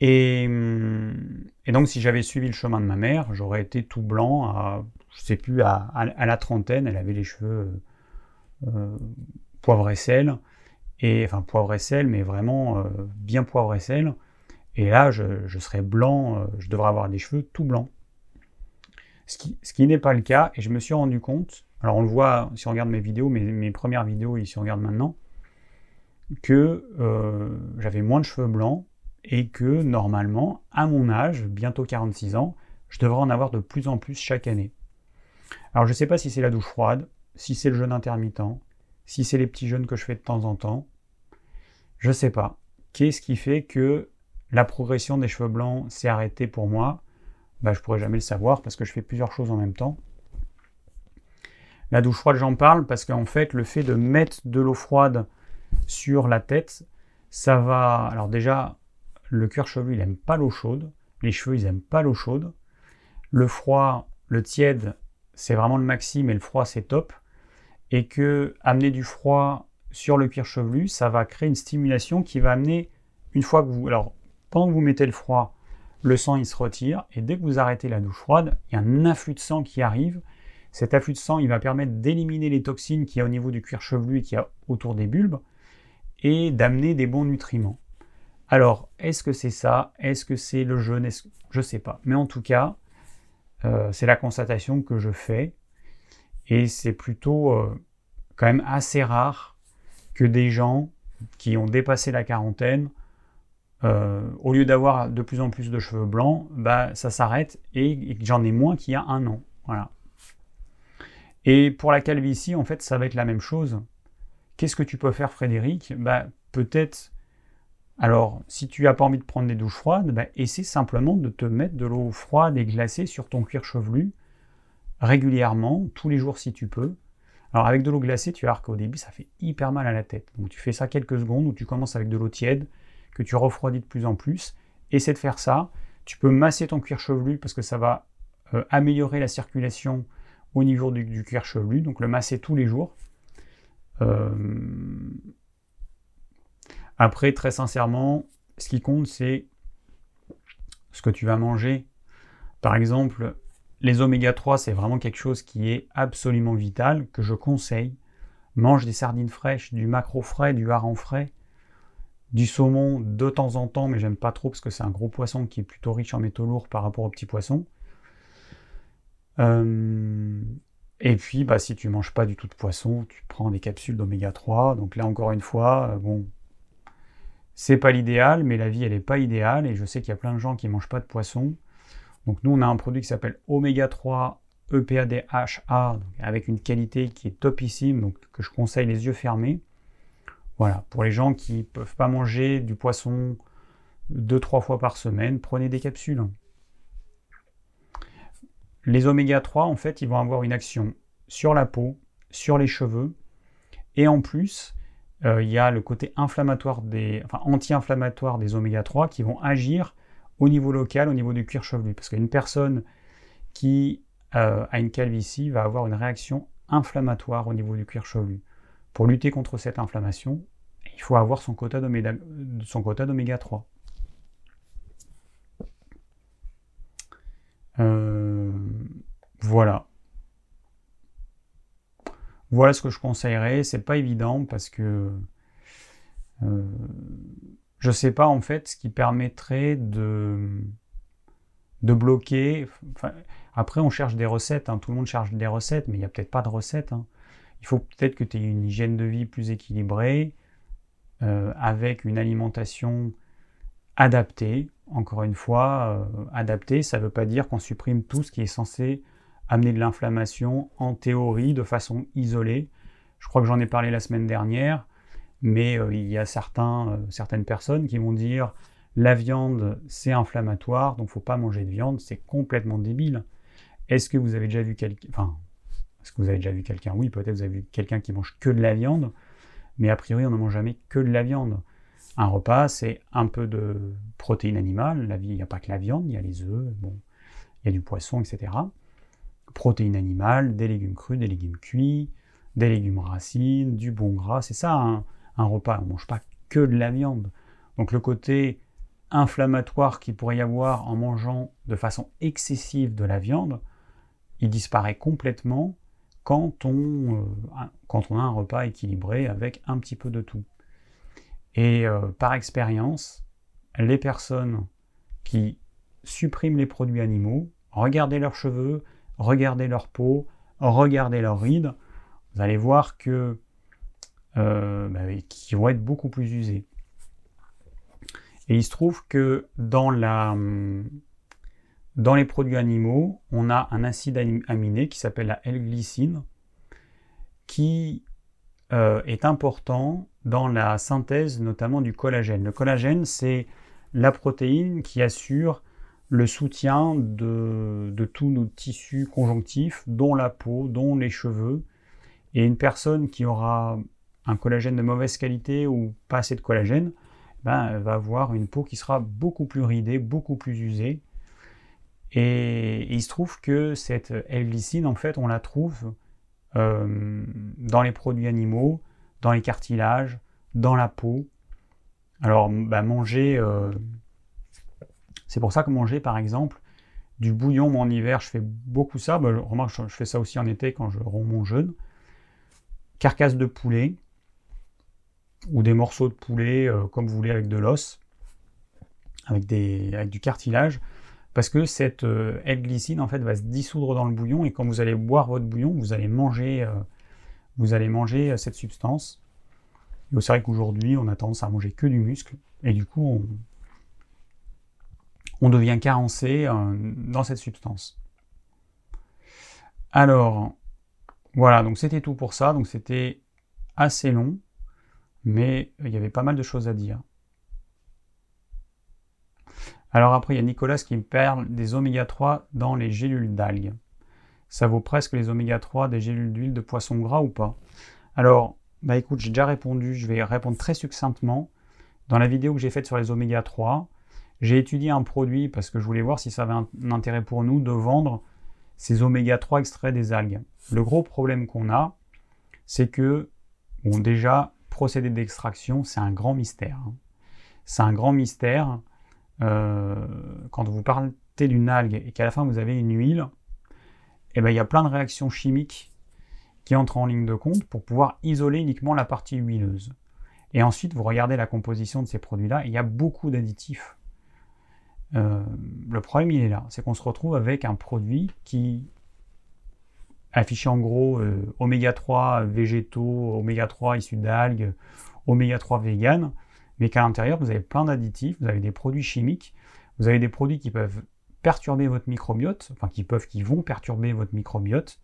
Et, donc si j'avais suivi le chemin de ma mère, j'aurais été tout blanc à, sais à, la trentaine. Elle avait les cheveux euh, poivre et sel. Et, enfin poivre et sel, mais vraiment euh, bien poivre et sel. Et là, je, je serais blanc, je devrais avoir des cheveux tout blancs. Ce qui, n'est pas le cas, et je me suis rendu compte alors on le voit si on regarde mes vidéos, mes, premières vidéos et si on regarde maintenant, que euh, j'avais moins de cheveux blancs et que normalement, à mon âge, bientôt 46 ans, je devrais en avoir de plus en plus chaque année. Alors je ne sais pas si c'est la douche froide, si c'est le jeûne intermittent, si c'est les petits jeûnes que je fais de temps en temps. Je ne sais pas. Qu'est-ce qui fait que la progression des cheveux blancs s'est arrêtée pour moi? Bah, Je pourrais jamais le savoir parce que je fais plusieurs choses en même temps. La douche froide, j'en parle parce qu'en fait, le fait de mettre de l'eau froide sur la tête, ça va. Alors, déjà, le cuir chevelu, il n'aime pas l'eau chaude. Les cheveux, ils n'aiment pas l'eau chaude. Le froid, le tiède, c'est vraiment le maxi, mais le froid, c'est top. Et que amener du froid sur le cuir chevelu, ça va créer une stimulation qui va amener, une fois que vous... Alors, pendant que vous mettez le froid, le sang il se retire, et dès que vous arrêtez la douche froide, il y a un afflux de sang qui arrive. Cet afflux de sang, il va permettre d'éliminer les toxines qu'il y a au niveau du cuir chevelu et qu'il y a autour des bulbes, et d'amener des bons nutriments. Alors, est-ce que c'est ça? Est-ce que c'est le jeûne? Je ne sais pas. Mais en tout cas, euh, c'est la constatation que je fais. Et c'est plutôt euh, quand même assez rare que des gens qui ont dépassé la quarantaine, euh, au lieu d'avoir de plus en plus de cheveux blancs, bah, ça s'arrête et, j'en ai moins qu'il y a un an. Voilà. Et pour la calvitie, en fait, ça va être la même chose. Qu'est-ce que tu peux faire, Frédéric? Bah, Peut-être alors, si tu n'as pas envie de prendre des douches froides, bah, essaie simplement de te mettre de l'eau froide et glacée sur ton cuir chevelu régulièrement, tous les jours si tu peux. Alors avec de l'eau glacée, tu voir qu'au début, ça fait hyper mal à la tête. Donc tu fais ça quelques secondes, ou tu commences avec de l'eau tiède, que tu refroidis de plus en plus. Essaie de faire ça. Tu peux masser ton cuir chevelu parce que ça va euh, améliorer la circulation au niveau du, cuir chevelu. Donc le masser tous les jours. Euh, après, très sincèrement, ce qui compte, c'est ce que tu vas manger. Par exemple, les oméga 3, c'est vraiment quelque chose qui est absolument vital, que je conseille. Mange des sardines fraîches, du macro frais, du hareng frais, du saumon de temps en temps, mais j'aime pas trop parce que c'est un gros poisson qui est plutôt riche en métaux lourds par rapport aux petits poissons. Euh, et puis, bah, si tu manges pas du tout de poisson, tu prends des capsules d'oméga 3. Donc là, encore une fois, euh, bon, c'est pas l'idéal, mais la vie, elle n'est pas idéale. Et je sais qu'il y a plein de gens qui ne mangent pas de poisson. Donc nous, on a un produit qui s'appelle Oméga 3 EPADHA, avec une qualité qui est topissime, donc que je conseille les yeux fermés. Voilà, pour les gens qui ne peuvent pas manger du poisson deux, trois fois par semaine, prenez des capsules. Les oméga 3, en fait, ils vont avoir une action sur la peau, sur les cheveux, et en plus, euh, il y a le côté inflammatoire des, enfin, anti-inflammatoire des oméga 3 qui vont agir au niveau local, au niveau du cuir chevelu. Parce qu'une personne qui euh, a une calvitie va avoir une réaction inflammatoire au niveau du cuir chevelu. Pour lutter contre cette inflammation, il faut avoir son quota d'oméga 3. Euh, voilà. Voilà ce que je conseillerais. C'est pas évident parce que euh, je sais pas en fait ce qui permettrait de de bloquer. après, on cherche des recettes. Hein. Tout le monde cherche des recettes, mais il n'y a peut-être pas de recettes. Hein. Il faut peut-être que tu aies une hygiène de vie plus équilibrée, euh, avec une alimentation adaptée. Encore une fois, euh, adaptée, ça ne veut pas dire qu'on supprime tout ce qui est censé amener de l'inflammation en théorie de façon isolée. Je crois que j'en ai parlé la semaine dernière, mais euh, il y a certains, euh, certaines personnes qui vont dire la viande c'est inflammatoire, donc faut pas manger de viande, c'est complètement débile. Est-ce que vous avez déjà vu quelqu'un, est-ce que vous avez déjà vu quelqu'un? Oui, peut-être vous avez vu quelqu'un qui mange que de la viande, mais a priori on ne mange jamais que de la viande. Un repas, c'est un peu de protéines animales. La vie, il n'y a pas que la viande, il y a les œufs, bon, il y a du poisson, etc protéines animales, des légumes crus, des légumes cuits, des légumes racines, du bon gras. C'est ça un, repas. On mange pas que de la viande. Donc le côté inflammatoire qu'il pourrait y avoir en mangeant de façon excessive de la viande, il disparaît complètement quand on, euh, quand on a un repas équilibré avec un petit peu de tout. Et euh, par expérience, les personnes qui suppriment les produits animaux, regardez leurs cheveux, regardez leur peau, regardez leurs rides, vous allez voir que euh, bah qui vont être beaucoup plus usés. Et il se trouve que dans, la, dans les produits animaux, on a un acide aminé qui s'appelle la L-glycine, qui euh, est important dans la synthèse notamment du collagène. Le collagène, c'est la protéine qui assure le soutien de, tous nos tissus conjonctifs, dont la peau, dont les cheveux. Et une personne qui aura un collagène de mauvaise qualité ou pas assez de collagène, ben, va avoir une peau qui sera beaucoup plus ridée, beaucoup plus usée. Et, il se trouve que cette L-glycine, en fait, on la trouve dans les produits animaux, dans les cartilages, dans la peau. Alors, bah, manger, c'est pour ça que manger, par exemple, du bouillon en hiver, je fais beaucoup ça. Bah, je, fais ça aussi en été quand je romps mon jeûne. Carcasse de poulet ou des morceaux de poulet, euh, comme vous voulez, avec de l'os, avec, du cartilage, parce que cette euh, L-glycine en fait va se dissoudre dans le bouillon et quand vous allez boire votre bouillon, vous allez manger, euh, vous allez manger cette substance. C'est vrai qu'aujourd'hui, on a tendance à manger que du muscle et du coup, on, on devient carencé euh, dans cette substance. Alors, voilà, donc c'était tout pour ça. Donc c'était assez long, mais il y avait pas mal de choses à dire. Alors après, il y a Nicolas qui me parle des oméga 3 dans les gélules d'algues. Ça vaut presque les oméga 3 des gélules d'huile de poisson gras ou pas? Alors, bah écoute, j'ai déjà répondu, je vais répondre très succinctement. Dans la vidéo que j'ai faite sur les oméga 3, j'ai étudié un produit parce que je voulais voir si ça avait un, intérêt pour nous de vendre ces oméga 3 extraits des algues. Le gros problème qu'on a, c'est que, bon, déjà, procédé d'extraction, c'est un grand mystère. Hein. C'est un grand mystère. Euh, quand vous partez d'une algue et qu'à la fin vous avez une huile, eh ben, il y a plein de réactions chimiques qui entrent en ligne de compte pour pouvoir isoler uniquement la partie huileuse. Et ensuite, vous regardez la composition de ces produits-là, il y a beaucoup d'additifs. Euh, le problème, il est là. C'est qu'on se retrouve avec un produit qui affiche en gros euh, oméga 3 végétaux, oméga 3 issus d'algues, oméga 3 vegan, mais qu'à l'intérieur, vous avez plein d'additifs, vous avez des produits chimiques, vous avez des produits qui peuvent perturber votre microbiote, enfin qui peuvent, qui vont perturber votre microbiote.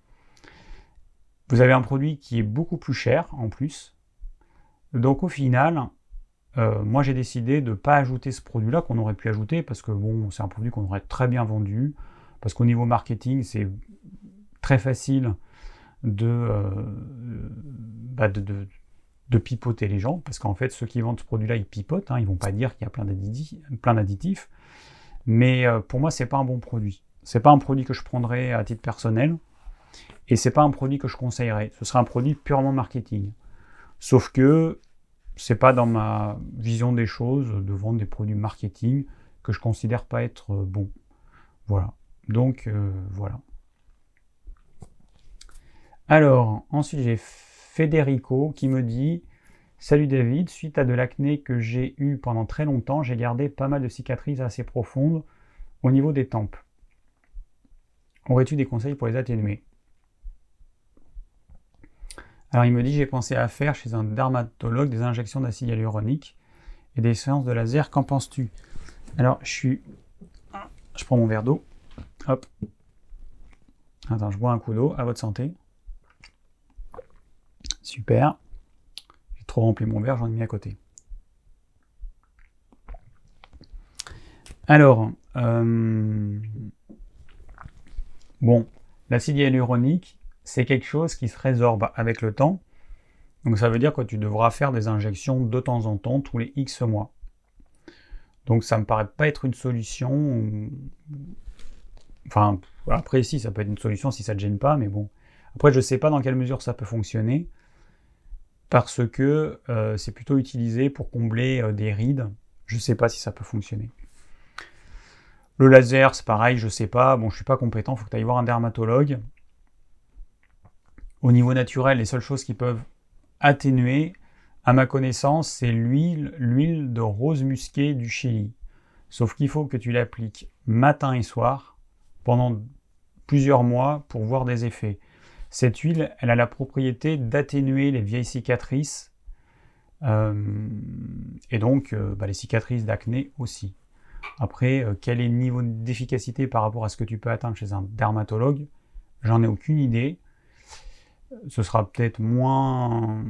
Vous avez un produit qui est beaucoup plus cher en plus. Donc au final, euh, moi, j'ai décidé de ne pas ajouter ce produit-là qu'on aurait pu ajouter parce que bon, c'est un produit qu'on aurait très bien vendu. Parce qu'au niveau marketing, c'est très facile de, euh, bah, de, pipoter les gens. Parce qu'en fait, ceux qui vendent ce produit-là, ils pipotent. Hein, ils vont pas dire qu'il y a plein d'additifs. Mais euh, pour moi, c'est pas un bon produit. C'est pas un produit que je prendrais à titre personnel. Et c'est pas un produit que je conseillerais. Ce serait un produit purement marketing. Sauf que c'est pas dans ma vision des choses de vendre des produits marketing que je considère pas être euh, bon. Voilà. Donc voilà. Alors, ensuite j'ai Federico qui me dit Salut David, suite à de l'acné que j'ai eu pendant très longtemps, j'ai gardé pas mal de cicatrices assez profondes au niveau des tempes. Aurais-tu des conseils pour les atténuer? Alors il me dit j'ai pensé à faire chez un dermatologue des injections d'acide hyaluronique et des séances de laser. Qu'en penses-tu? Alors je suis. Je prends mon verre d'eau. Hop. Attends, je bois un coup d'eau. À votre santé. Super. J'ai trop rempli mon verre, j'en ai mis à côté. Alors, euh, bon, l'acide hyaluronique, c'est quelque chose qui se résorbe avec le temps. Donc ça veut dire que tu devras faire des injections de temps en temps, tous les X mois. Donc ça me paraît pas être une solution. Enfin, après si, ça peut être une solution si ça ne te gêne pas, mais bon. Après, je ne sais pas dans quelle mesure ça peut fonctionner, parce que euh, c'est plutôt utilisé pour combler euh, des rides. Je ne sais pas si ça peut fonctionner. Le laser, c'est pareil, je ne sais pas. Bon, je ne suis pas compétent, il faut que tu ailles voir un dermatologue. Au niveau naturel, les seules choses qui peuvent atténuer, à ma connaissance, c'est l'huile, l'huile de rose musquée du Chili. Sauf qu'il faut que tu l'appliques matin et soir pendant plusieurs mois pour voir des effets. Cette huile, elle a la propriété d'atténuer les vieilles cicatrices euh, et donc euh, bah, les cicatrices d'acné aussi. Après, euh, quel est le niveau d'efficacité par rapport à ce que tu peux atteindre chez un dermatologue? J'en ai aucune idée ce sera peut-être moins,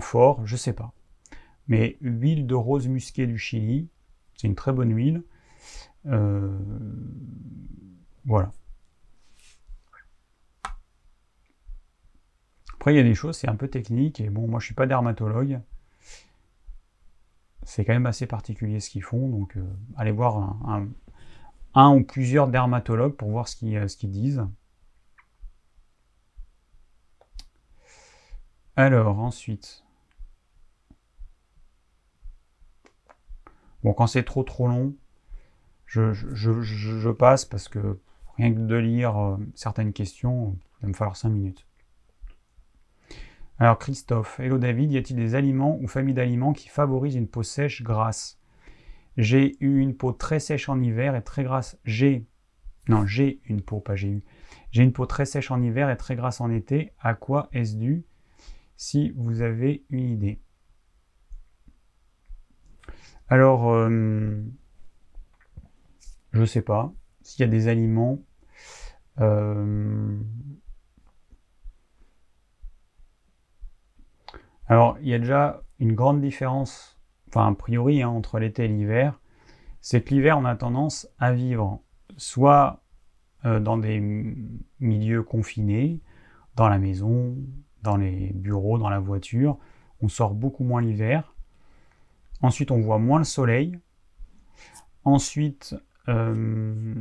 fort, je sais pas. Mais huile de rose musquée du Chili, c'est une très bonne huile. Voilà. Après, il y a des choses, c'est un peu technique, et bon, moi je suis pas dermatologue. C'est quand même assez particulier ce qu'ils font, donc euh, allez voir un, ou plusieurs dermatologues pour voir ce qu'ils, ce qu'ils disent. Alors, ensuite. Bon, quand c'est trop trop long, je, passe parce que rien que de lire euh, certaines questions, il va me falloir 5 minutes. Alors Christophe, hello David, y a-t-il des aliments ou familles d'aliments qui favorisent une peau sèche grasse? J'ai eu une peau très sèche en hiver et très grasse. J'ai non, j'ai une peau, pas j'ai eu. J'ai une peau très sèche en hiver et très grasse en été. À quoi est-ce dû? Si vous avez une idée. Alors, euh, je sais pas. S'il y a des aliments. Euh, alors, il y a déjà une grande différence, enfin, a priori, hein, entre l'été et l'hiver. C'est que l'hiver, on a tendance à vivre soit euh, dans des milieux confinés, dans la maison, dans les bureaux, dans la voiture. On sort beaucoup moins l'hiver. Ensuite, on voit moins le soleil. Ensuite, euh,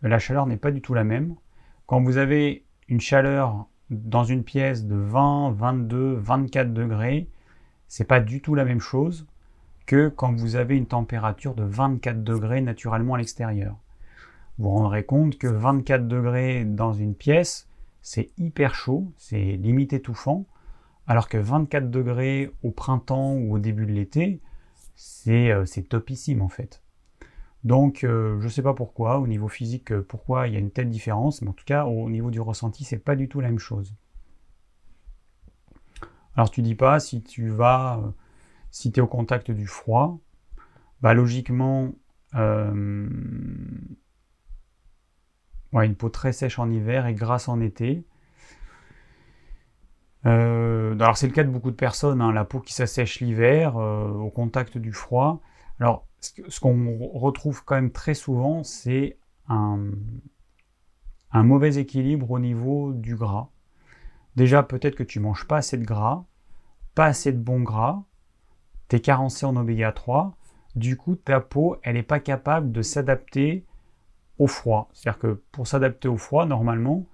la chaleur n'est pas du tout la même. Quand vous avez une chaleur dans une pièce de 20, 22, 24 degrés, c'est pas du tout la même chose que quand vous avez une température de 24 degrés naturellement à l'extérieur. Vous vous rendrez compte que 24 degrés dans une pièce, c'est hyper chaud, c'est limite étouffant, alors que 24 degrés au printemps ou au début de l'été, c'est euh, topissime en fait. Donc, euh, je ne sais pas pourquoi, au niveau physique, euh, pourquoi il y a une telle différence, mais en tout cas, au niveau du ressenti, c'est pas du tout la même chose. Alors, tu dis pas si tu vas, euh, si tu es au contact du froid, bah logiquement, une peau très sèche en hiver et grasse en été. alors, c'est le cas de beaucoup de personnes, hein, la peau qui s'assèche l'hiver, au contact du froid. Alors, ce qu'on retrouve quand même très souvent, c'est un, mauvais équilibre au niveau du gras. Déjà, peut-être que tu manges pas assez de gras, pas assez de bon gras, tu es carencé en oméga 3, du coup, ta peau, elle n'est pas capable de s'adapter au froid. C'est-à-dire que pour s'adapter au froid, normalement,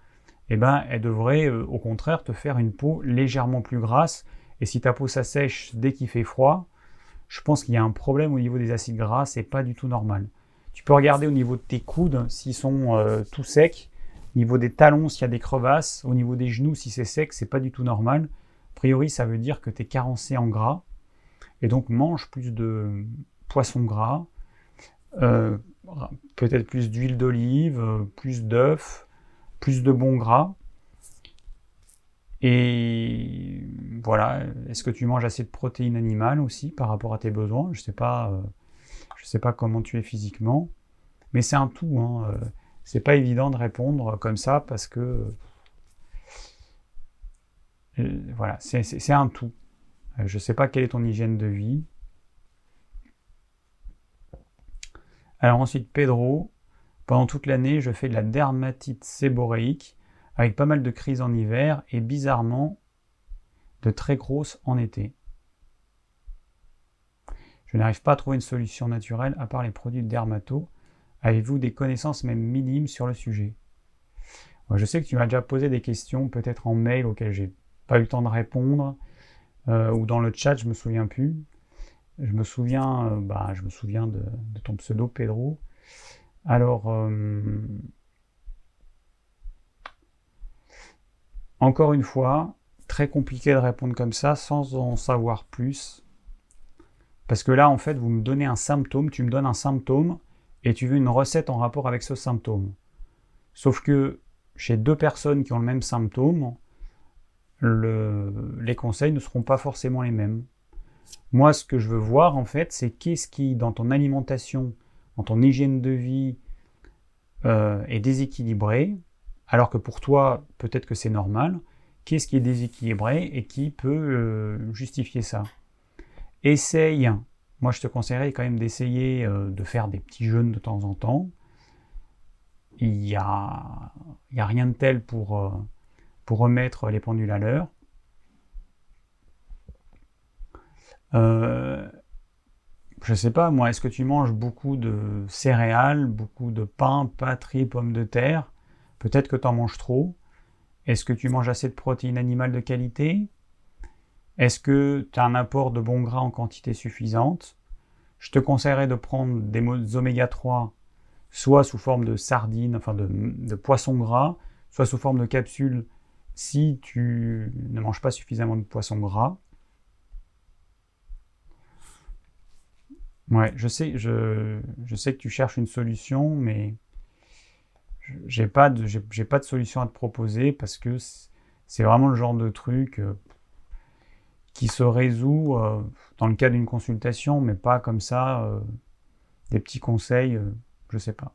eh ben, elle devrait euh, au contraire te faire une peau légèrement plus grasse. Et si ta peau s'assèche dès qu'il fait froid, je pense qu'il y a un problème au niveau des acides gras, c'est pas du tout normal. Tu peux regarder au niveau de tes coudes s'ils sont euh, tout secs, au niveau des talons s'il y a des crevasses, au niveau des genoux si c'est sec, c'est pas du tout normal. A priori, ça veut dire que tu es carencé en gras et donc mange plus de poisson gras, euh, peut-être plus d'huile d'olive, euh, plus d'œufs, plus de bons gras. Et voilà, est-ce que tu manges assez de protéines animales aussi par rapport à tes besoins? Je ne sais, pas, euh, sais pas comment tu es physiquement, mais c'est un tout. Hein. Euh, c'est pas évident de répondre comme ça parce que euh, voilà, c'est un tout. Je ne sais pas quelle est ton hygiène de vie. Alors ensuite, Pedro, pendant toute l'année, je fais de la dermatite séboréique avec pas mal de crises en hiver et bizarrement de très grosses en été. Je n'arrive pas à trouver une solution naturelle à part les produits de dermato. Avez-vous des connaissances même minimes sur le sujet? Je sais que tu m'as déjà posé des questions, peut-être en mail auxquelles j'ai pas eu le temps de répondre, euh, ou dans le chat, je me souviens plus. Je me souviens, euh, bah, je me souviens de, ton pseudo Pedro. Alors, euh, Encore une fois, très compliqué de répondre comme ça sans en savoir plus. Parce que là, en fait, vous me donnez un symptôme, tu me donnes un symptôme et tu veux une recette en rapport avec ce symptôme. Sauf que chez deux personnes qui ont le même symptôme, les conseils ne seront pas forcément les mêmes. Moi, ce que je veux voir, en fait, c'est qu'est-ce qui, dans ton alimentation, dans ton hygiène de vie, euh, est déséquilibré, alors que pour toi, peut-être que c'est normal. Qu'est-ce qui est déséquilibré et qui peut euh, justifier ça? Essaye, moi je te conseillerais quand même d'essayer euh, de faire des petits jeûnes de temps en temps. Il n'y a, a, rien de tel pour, euh, pour remettre les pendules à l'heure. je sais pas, moi, est-ce que tu manges beaucoup de céréales, beaucoup de pain, patrie, pommes de terre? Peut-être que tu en manges trop. Est-ce que tu manges assez de protéines animales de qualité? Est-ce que tu as un apport de bons gras en quantité suffisante? Je te conseillerais de prendre des oméga 3 soit sous forme de sardines, enfin de, de poisson gras, soit sous forme de capsules si tu ne manges pas suffisamment de poisson gras. Ouais, je sais, je, sais que tu cherches une solution, mais j'ai pas de, j'ai, pas de solution à te proposer parce que c'est vraiment le genre de truc euh, qui se résout euh, dans le cas d'une consultation, mais pas comme ça, euh, des petits conseils, je sais pas.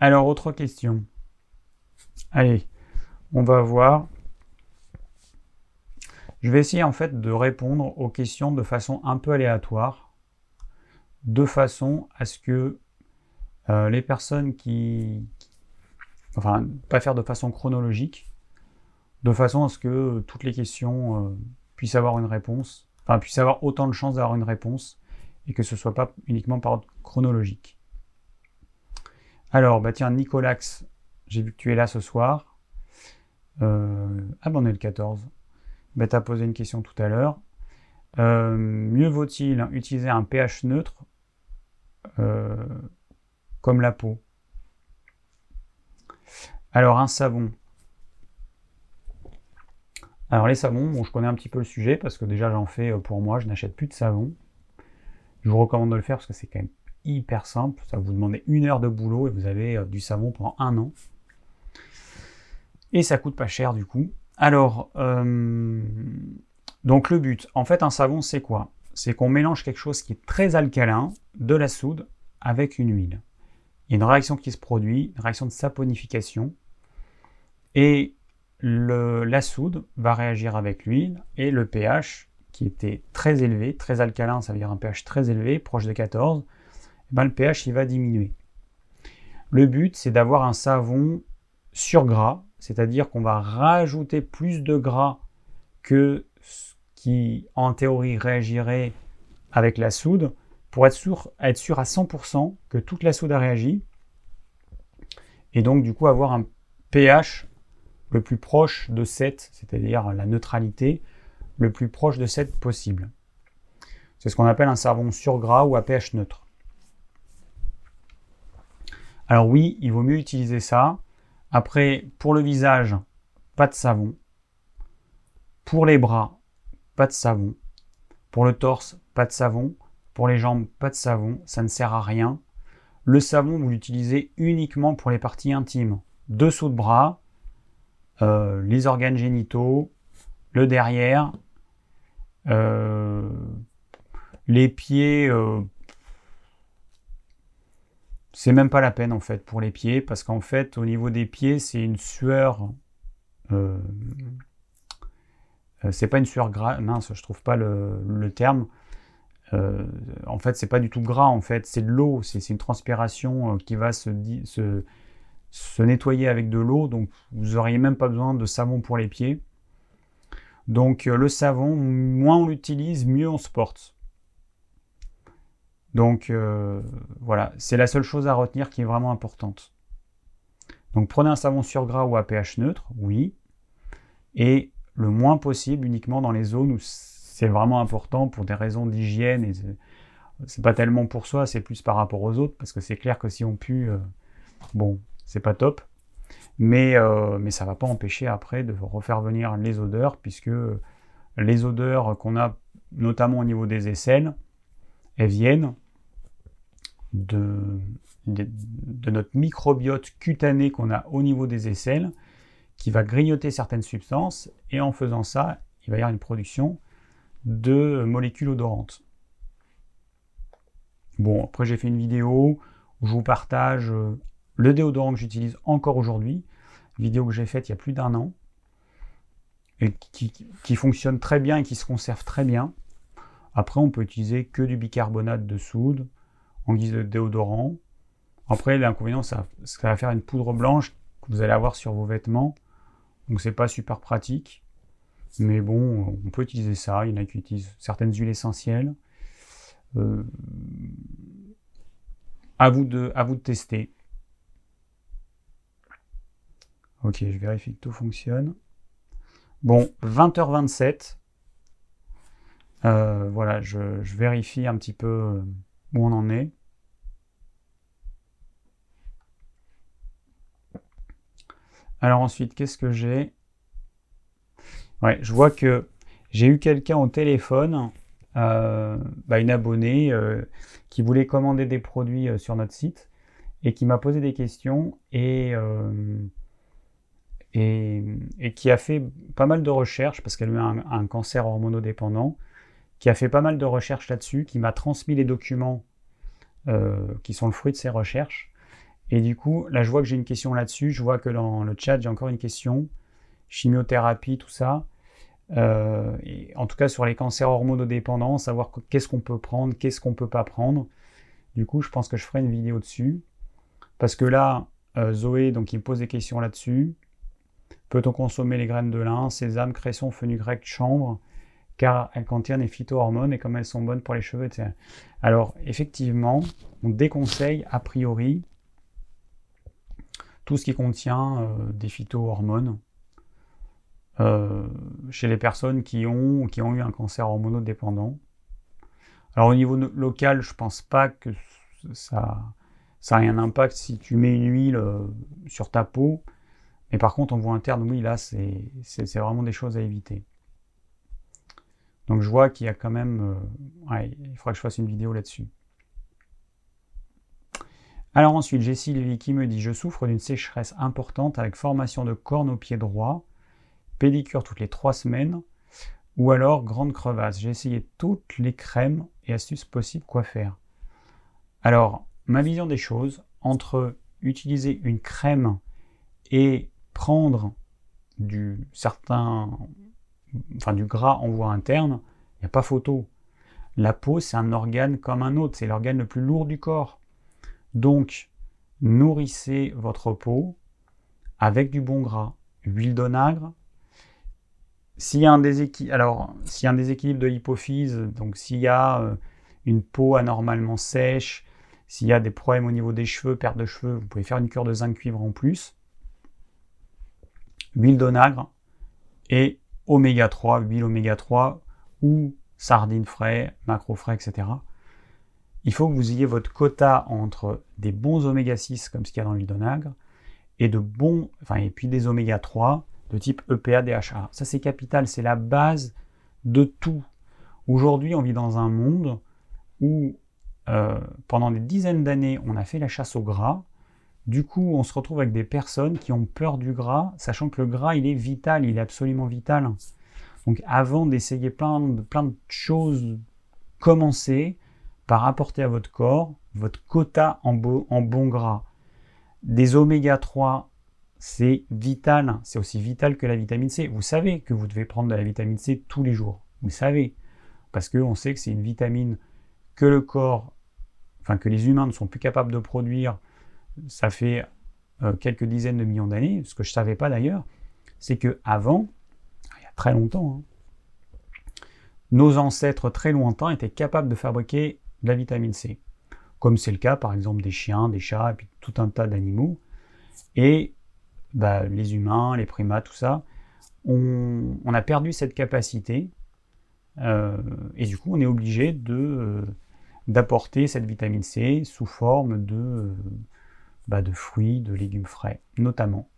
Alors, autre question. Allez, on va voir. Je vais essayer en fait de répondre aux questions de façon un peu aléatoire, de façon à ce que euh, les personnes qui... Enfin, pas faire de façon chronologique, de façon à ce que toutes les questions euh, puissent avoir une réponse, enfin puissent avoir autant de chances d'avoir une réponse, et que ce ne soit pas uniquement par ordre chronologique. Alors, bah tiens, Nicolax, j'ai vu que tu es là ce soir. Euh, ah le 14. Bah, tu posé une question tout à l'heure. Euh, mieux vaut-il utiliser un pH neutre euh, comme la peau? Alors un savon. Alors les savons, bon, je connais un petit peu le sujet parce que déjà j'en fais pour moi, je n'achète plus de savon. Je vous recommande de le faire parce que c'est quand même hyper simple. Ça vous demande une heure de boulot et vous avez euh, du savon pendant un an. Et ça coûte pas cher du coup. Alors, euh, donc le but, en fait, un savon, c'est quoi? C'est qu'on mélange quelque chose qui est très alcalin, de la soude, avec une huile. Il y a une réaction qui se produit, une réaction de saponification. Et la soude va réagir avec l'huile et le pH qui était très élevé, très alcalin, ça veut dire un pH très élevé, proche de 14, eh ben, le pH il va diminuer. Le but, c'est d'avoir un savon sur gras, c'est-à-dire qu'on va rajouter plus de gras que ce qui, en théorie, réagirait avec la soude, pour être sûr, à 100% que toute la soude a réagi, et donc du coup avoir un pH le plus proche de 7, c'est-à-dire la neutralité, le plus proche de 7 possible. C'est ce qu'on appelle un savon sur gras ou à pH neutre. Alors oui, il vaut mieux utiliser ça. Après, pour le visage, pas de savon. Pour les bras, pas de savon. Pour le torse, pas de savon. Pour les jambes, pas de savon. Ça ne sert à rien. Le savon, vous l'utilisez uniquement pour les parties intimes. Dessous de bras, euh, les organes génitaux, le derrière, euh, les pieds, euh, c'est même pas la peine en fait pour les pieds, parce qu'en fait au niveau des pieds c'est une sueur. Euh, euh, c'est pas une sueur gras, mince, je trouve pas le, terme. Euh, en fait, c'est pas du tout gras, en fait, c'est de l'eau, c'est une transpiration qui va se, se, se nettoyer avec de l'eau, donc vous auriez même pas besoin de savon pour les pieds. Donc le savon, moins on l'utilise, mieux on se porte. Donc euh, voilà, c'est la seule chose à retenir qui est vraiment importante. Donc prenez un savon sur gras ou à pH neutre, oui, et le moins possible uniquement dans les zones où c'est vraiment important pour des raisons d'hygiène et c'est pas tellement pour soi, c'est plus par rapport aux autres parce que c'est clair que si on pue, euh, bon, c'est pas top, mais euh, mais ça va pas empêcher après de refaire venir les odeurs puisque les odeurs qu'on a notamment au niveau des aisselles, elles viennent de, notre microbiote cutané qu'on a au niveau des aisselles, qui va grignoter certaines substances, et en faisant ça, il va y avoir une production de molécules odorantes. Bon, après j'ai fait une vidéo où je vous partage euh, le déodorant que j'utilise encore aujourd'hui, vidéo que j'ai faite il y a plus d'un an, et qui, fonctionne très bien et qui se conserve très bien. Après, on peut utiliser que du bicarbonate de soude, en guise de déodorant. Après, l'inconvénient, ça, ça va faire une poudre blanche que vous allez avoir sur vos vêtements. Donc, c'est pas super pratique. Mais bon, on peut utiliser ça. Il y en a qui utilisent certaines huiles essentielles. Euh, à vous de, à vous de tester. Ok, je vérifie que tout fonctionne. Bon, 20h27. Euh, voilà, je, vérifie un petit peu euh, où on en est. Alors ensuite, qu'est-ce que j'ai? Je vois que j'ai eu quelqu'un au téléphone, euh, bah, une abonnée qui voulait commander des produits sur notre site et qui m'a posé des questions et et, qui a fait pas mal de recherches, parce qu'elle a eu un, cancer hormonodépendant, qui a fait pas mal de recherches là-dessus, qui m'a transmis les documents euh, qui sont le fruit de ses recherches. Et du coup, là, je vois que j'ai une question là-dessus. Je vois que dans le chat, j'ai encore une question. Chimiothérapie, tout ça. Euh, en tout cas, sur les cancers hormonodépendants, savoir qu'est-ce qu'on peut prendre, qu'est-ce qu'on peut pas prendre. Du coup, je pense que je ferai une vidéo dessus. Parce que là, euh, Zoé, donc, il me pose des questions là-dessus. Peut-on consommer les graines de lin, sésame, cresson, fenugrec, chanvre? Car elles contiennent des phytohormones et comme elles sont bonnes pour les cheveux, etc. Alors, effectivement, on déconseille a priori tout ce qui contient euh, des phytohormones euh, chez les personnes qui ont, qui ont eu un cancer hormonodépendant. Alors, au niveau local, je ne pense pas que ça, ça ait un impact si tu mets une huile euh, sur ta peau. Mais par contre, en voie interne, oui, là, c'est vraiment des choses à éviter. Donc je vois qu'il y a quand même... Euh, il faudra que je fasse une vidéo là-dessus. Alors ensuite, j'ai Sylvie qui me dit « Je souffre d'une sécheresse importante avec formation de cornes au pied droit, pédicure toutes les trois semaines, ou alors grande crevasse. J'ai essayé toutes les crèmes et astuces possibles, quoi faire ?» Alors, ma vision des choses, entre utiliser une crème et prendre du certain, enfin du gras en voie interne, il n'y a pas photo. La peau, c'est un organe comme un autre, c'est l'organe le plus lourd du corps. Donc, nourrissez votre peau avec du bon gras, huile d'onagre. S'il y a un déséquilibre, alors s'il y a un déséquilibre de l'hypophyse, donc s'il y a euh, une peau anormalement sèche, s'il y a des problèmes au niveau des cheveux, perte de cheveux, vous pouvez faire une cure de zinc cuivre en plus huile d'onagre et oméga 3, huile oméga 3 ou sardines frais, macro frais, etc. Il faut que vous ayez votre quota entre des bons oméga 6 comme ce qu'il y a dans l'huile d'onagre et de bons, enfin et puis des oméga 3 de type EPA, DHA. Ça c'est capital, c'est la base de tout. Aujourd'hui, on vit dans un monde où euh, pendant des dizaines d'années, on a fait la chasse au gras, du coup, on se retrouve avec des personnes qui ont peur du gras, sachant que le gras, il est vital, il est absolument vital. Donc avant d'essayer plein de, choses, commencez par apporter à votre corps votre quota en, en bon gras. Des oméga 3, c'est vital, c'est aussi vital que la vitamine C. Vous savez que vous devez prendre de la vitamine C tous les jours. Vous savez, parce qu'on sait que c'est une vitamine que le corps, enfin que les humains ne sont plus capables de produire ça fait euh, quelques dizaines de millions d'années, ce que je ne savais pas d'ailleurs, c'est que avant, il y a très longtemps, hein, nos ancêtres très lointains étaient capables de fabriquer de la vitamine C, comme c'est le cas par exemple des chiens, des chats, et puis tout un tas d'animaux. Et bah, les humains, les primates, tout ça, on, a perdu cette capacité, euh, et du coup on est obligé euh, d'apporter cette vitamine C sous forme de de fruits, de légumes frais, notamment.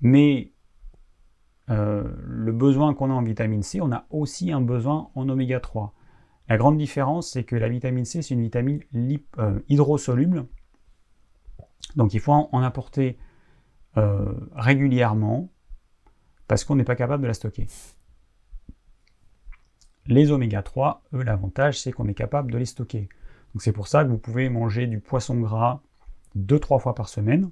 Mais euh, le besoin qu'on a en vitamine C, on a aussi un besoin en oméga 3. La grande différence, c'est que la vitamine C, c'est une vitamine euh, hydrosoluble. Donc il faut en, apporter euh, régulièrement parce qu'on n'est pas capable de la stocker. Les oméga 3, eux, l'avantage, c'est qu'on est capable de les stocker. Donc c'est pour ça que vous pouvez manger du poisson gras, deux, trois fois par semaine.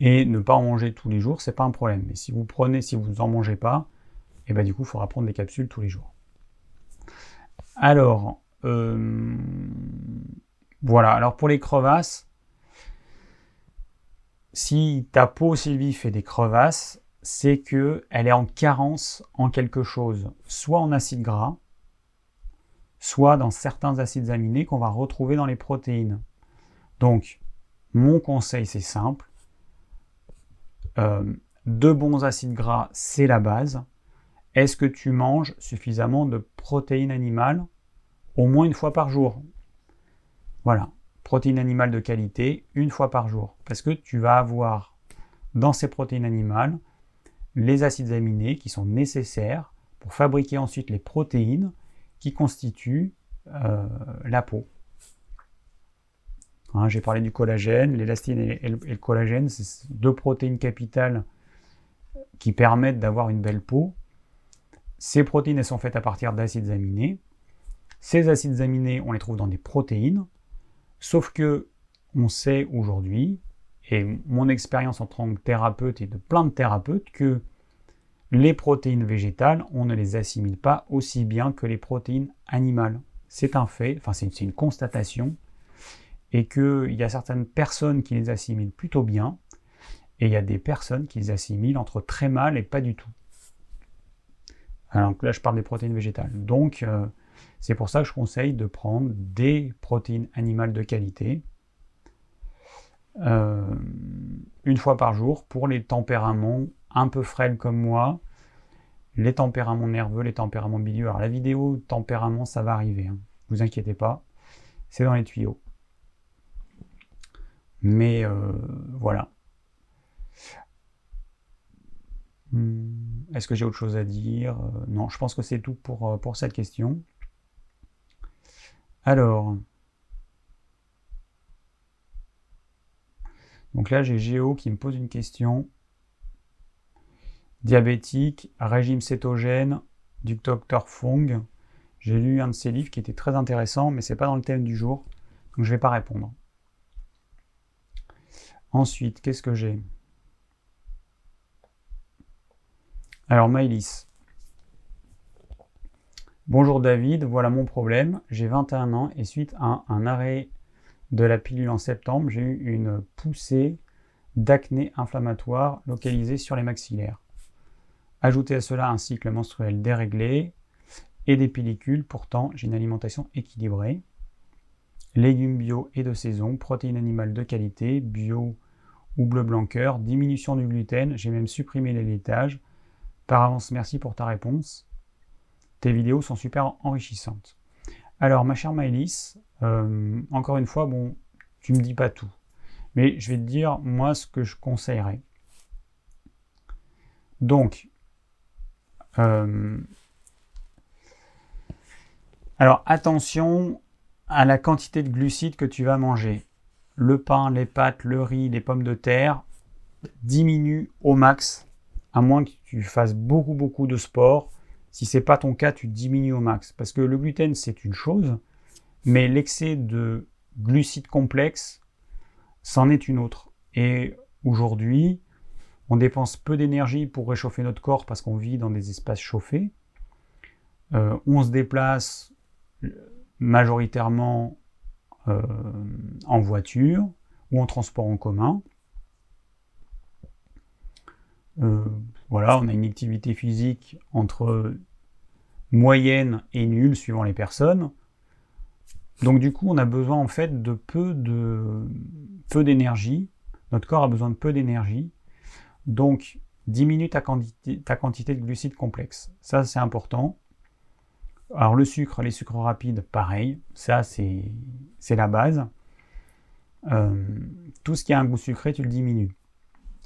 Et ne pas en manger tous les jours, c'est pas un problème. Mais si vous prenez, si vous en mangez pas, et eh ben du il faudra prendre des capsules tous les jours. Alors, euh, voilà. Alors pour les crevasses, si ta peau, Sylvie, fait des crevasses, c'est que elle est en carence en quelque chose, soit en acide gras, soit dans certains acides aminés qu'on va retrouver dans les protéines. Donc, mon conseil, c'est simple. Euh, de bons acides gras, c'est la base. Est-ce que tu manges suffisamment de protéines animales au moins une fois par jour? Voilà, protéines animales de qualité une fois par jour. Parce que tu vas avoir dans ces protéines animales les acides aminés qui sont nécessaires pour fabriquer ensuite les protéines qui constituent euh, la peau. Hein, j'ai parlé du collagène, l'élastine et, le collagène, c'est deux protéines capitales qui permettent d'avoir une belle peau. Ces protéines elles sont faites à partir d'acides aminés. Ces acides aminés, on les trouve dans des protéines, sauf que on sait aujourd'hui, et mon expérience en tant que thérapeute et de plein de thérapeutes, que les protéines végétales, on ne les assimile pas aussi bien que les protéines animales. C'est un fait, enfin c'est une constatation, et qu'il y a certaines personnes qui les assimilent plutôt bien, et il y a des personnes qui les assimilent entre très mal et pas du tout. Alors là, je parle des protéines végétales. Donc, euh, c'est pour ça que je conseille de prendre des protéines animales de qualité euh, une fois par jour pour les tempéraments un peu frêles comme moi, les tempéraments nerveux, les tempéraments bilieux. Alors la vidéo tempérament, ça va arriver, hein. vous inquiétez pas, c'est dans les tuyaux. Mais euh, voilà. Hmm, est-ce que j'ai autre chose à dire? Euh, Non, je pense que c'est tout pour, euh, pour cette question. Alors. Donc là, j'ai Géo qui me pose une question. Diabétique, régime cétogène du docteur Fong. J'ai lu un de ses livres qui était très intéressant, mais c'est pas dans le thème du jour, donc je vais pas répondre. Ensuite, qu'est-ce que j'ai? Alors, Maëlys. Bonjour David, voilà mon problème. J'ai 21 ans et suite à un arrêt de la pilule en septembre, j'ai eu une poussée d'acné inflammatoire localisée sur les maxillaires. Ajoutez à cela un cycle menstruel déréglé et des pellicules, pourtant j'ai une alimentation équilibrée. Légumes bio et de saison, protéines animales de qualité, bio ou bleu blanc cœur, diminution du gluten, j'ai même supprimé les laitages. Par avance, merci pour ta réponse. Tes vidéos sont super enrichissantes. Alors, ma chère Maëlys, euh, encore une fois, bon, tu me dis pas tout. Mais je vais te dire, moi, ce que je conseillerais. Donc, euh, alors attention à la quantité de glucides que tu vas manger. Le pain, les pâtes, le riz, les pommes de terre diminue au max, à moins que tu fasses beaucoup beaucoup de sport. Si c'est pas ton cas, tu diminues au max. Parce que le gluten, c'est une chose, mais l'excès de glucides complexes, c'en est une autre. Et aujourd'hui, on dépense peu d'énergie pour réchauffer notre corps parce qu'on vit dans des espaces chauffés. Euh, on se déplace majoritairement euh, en voiture ou en transport en commun. Euh, voilà, on a une activité physique entre moyenne et nulle suivant les personnes. Donc du coup, on a besoin en fait de peu d'énergie. Notre corps a besoin de peu d'énergie donc, diminue ta quantité, de glucides complexes. Ça, c'est important. Alors, le sucre, les sucres rapides, pareil. Ça, c'est la base. Euh, tout ce qui a un goût sucré, tu le diminues.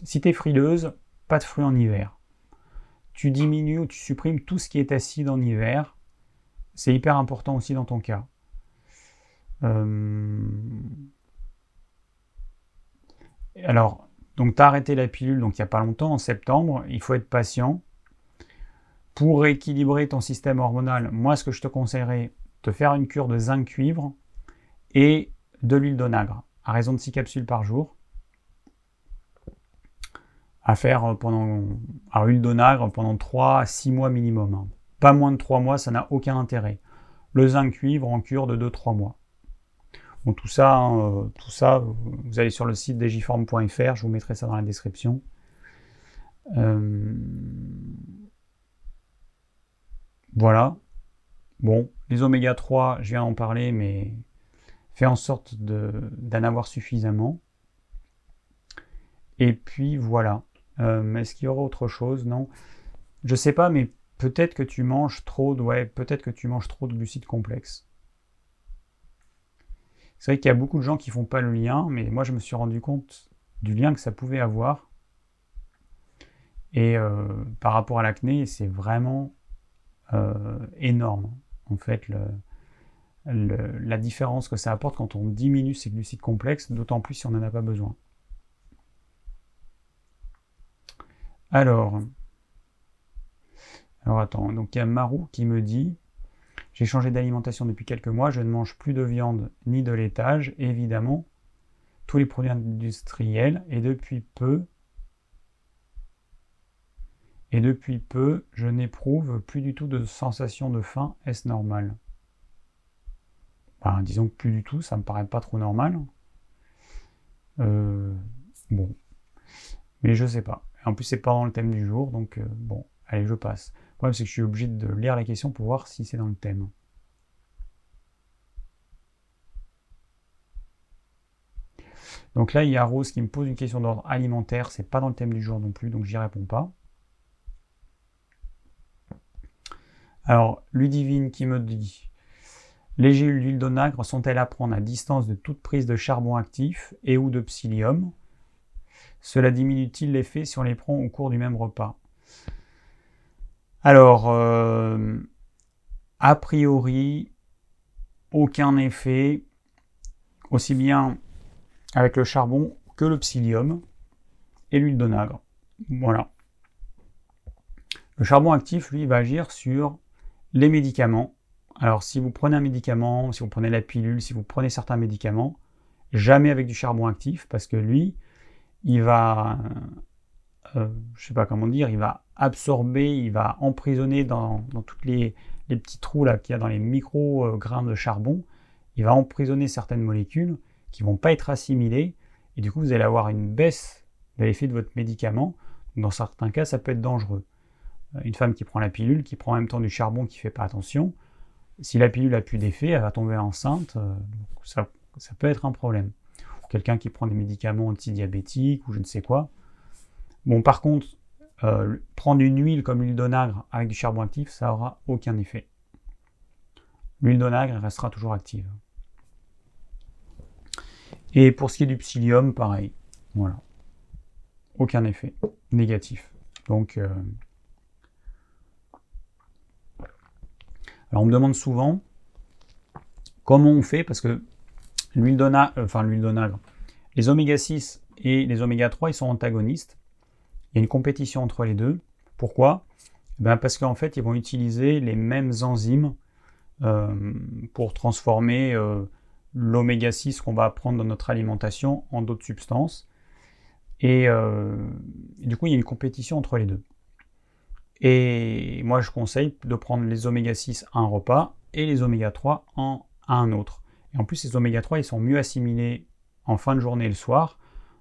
Si tu es frileuse, pas de fruits en hiver. Tu diminues ou tu supprimes tout ce qui est acide en hiver. C'est hyper important aussi dans ton cas. Euh, alors, donc tu as arrêté la pilule donc il n'y a pas longtemps, en septembre, il faut être patient. Pour rééquilibrer ton système hormonal, moi ce que je te conseillerais, te faire une cure de zinc cuivre et de l'huile d'onagre, à raison de 6 capsules par jour. À faire pendant. à huile d'onagre pendant 3 à 6 mois minimum. Hein. Pas moins de 3 mois, ça n'a aucun intérêt. Le zinc cuivre en cure de 2-3 mois tout ça, hein, euh, tout ça, vous allez sur le site digiform.fr, je vous mettrai ça dans la description. Euh, voilà. Bon, les oméga 3, je viens d'en parler, mais fais en sorte d'en avoir suffisamment. Et puis voilà. Euh, est-ce qu'il y aura autre chose? Non. Je sais pas, mais peut-être que tu manges trop de, ouais, peut-être que tu manges trop de glucides complexes. C'est vrai qu'il y a beaucoup de gens qui font pas le lien, mais moi je me suis rendu compte du lien que ça pouvait avoir. Et euh, par rapport à l'acné, c'est vraiment euh, énorme. En fait, la différence que ça apporte quand on diminue ces glucides complexes, d'autant plus si on n'en a pas besoin. Alors, alors attends, donc il y a Marou qui me dit J'ai changé d'alimentation depuis quelques mois, je ne mange plus de viande ni de laitage, évidemment, tous les produits industriels, et depuis peu, et depuis peu, je n'éprouve plus du tout de sensation de faim. Est-ce normal? Ben, Disons que plus du tout, ça me paraît pas trop normal. Euh, bon. Mais je sais pas. En plus, c'est pas dans le thème du jour, donc euh, bon, allez, je passe. Le problème, c'est que je suis obligé de lire la question pour voir si c'est dans le thème. Donc là, il y a Rose qui me pose une question d'ordre alimentaire, c'est pas dans le thème du jour non plus, donc j'y réponds pas. Alors, Ludivine qui me dit Les gélules d'huile d'onagre sont-elles à prendre à distance de toute prise de charbon actif et ou de psyllium? Cela diminue-t-il l'effet si on les prend au cours du même repas? Alors, euh, a priori, aucun effet, aussi bien avec le charbon que le psyllium et l'huile d'onagre. Voilà. Le charbon actif, lui, va agir sur les médicaments. Alors, si vous prenez un médicament, si vous prenez la pilule, si vous prenez certains médicaments, jamais avec du charbon actif, parce que lui, il va, euh, je sais pas comment dire, il va absorber, il va emprisonner dans, dans tous les, petits trous là qu'il y a dans les micro-grains de charbon, il va emprisonner certaines molécules qui vont pas être assimilées, et du coup vous allez avoir une baisse de l'effet de votre médicament. Dans certains cas, ça peut être dangereux. Euh, une femme qui prend la pilule, qui prend en même temps du charbon, qui fait pas attention, si la pilule a plus d'effet, elle va tomber enceinte, euh, ça, ça peut être un problème quelqu'un qui prend des médicaments antidiabétiques ou je ne sais quoi. Bon, par contre, euh, prendre une huile comme l'huile d'onagre avec du charbon actif, ça aura aucun effet. L'huile d'onagre restera toujours active. Et pour ce qui est du psyllium, pareil. Voilà. Aucun effet négatif. Donc, euh, alors on me demande souvent comment on fait, parce que L'huile d'onagre, euh, enfin l'huile d'onagre, les oméga 6 et les oméga 3, ils sont antagonistes. Il y a une compétition entre les deux. Pourquoi? Ben Parce qu'en fait, ils vont utiliser les mêmes enzymes euh, pour transformer euh, l'oméga 6 qu'on va prendre dans notre alimentation en d'autres substances. Et, et, du coup, il y a une compétition entre les deux. Et moi, je conseille de prendre les oméga 6 à un repas et les oméga 3 en, à un autre. Et en plus, ces oméga 3, ils sont mieux assimilés en fin de journée et le soir.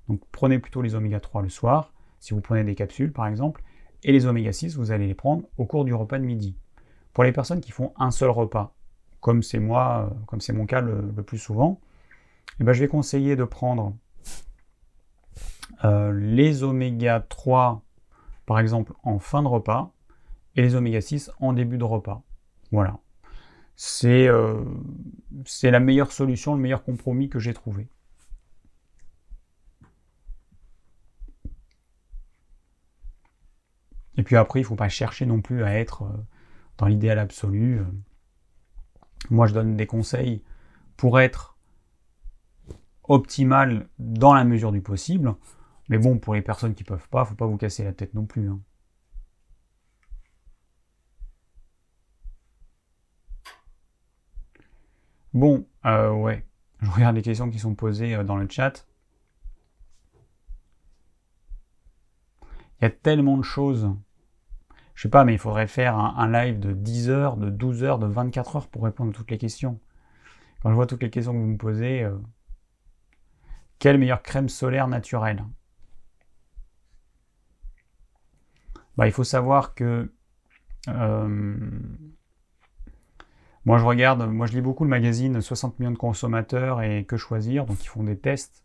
Donc prenez plutôt les oméga 3 le soir, si vous prenez des capsules par exemple. Et les oméga 6, vous allez les prendre au cours du repas de midi. Pour les personnes qui font un seul repas, comme c'est moi, euh, comme c'est mon cas le, plus souvent, eh ben, je vais conseiller de prendre euh, les oméga 3 par exemple en fin de repas et les oméga 6 en début de repas. Voilà. Euh, c'est la meilleure solution, le meilleur compromis que j'ai trouvé. Et puis après, il ne faut pas chercher non plus à être euh, dans l'idéal absolu. Moi, je donne des conseils pour être optimal dans la mesure du possible. Mais bon, pour les personnes qui ne peuvent pas, il ne faut pas vous casser la tête non plus. Hein. Bon, euh, ouais, je regarde les questions qui sont posées euh, dans le chat. Il y a tellement de choses. Je sais pas, mais il faudrait faire un, live de 10 heures, de 12 heures, de 24 heures pour répondre à toutes les questions. Quand je vois toutes les questions que vous me posez, euh, quelle meilleure crème solaire naturelle? Bah, Il faut savoir que Moi, je regarde, moi, je lis beaucoup le magazine 60 millions de consommateurs et Que choisir. Donc, ils font des tests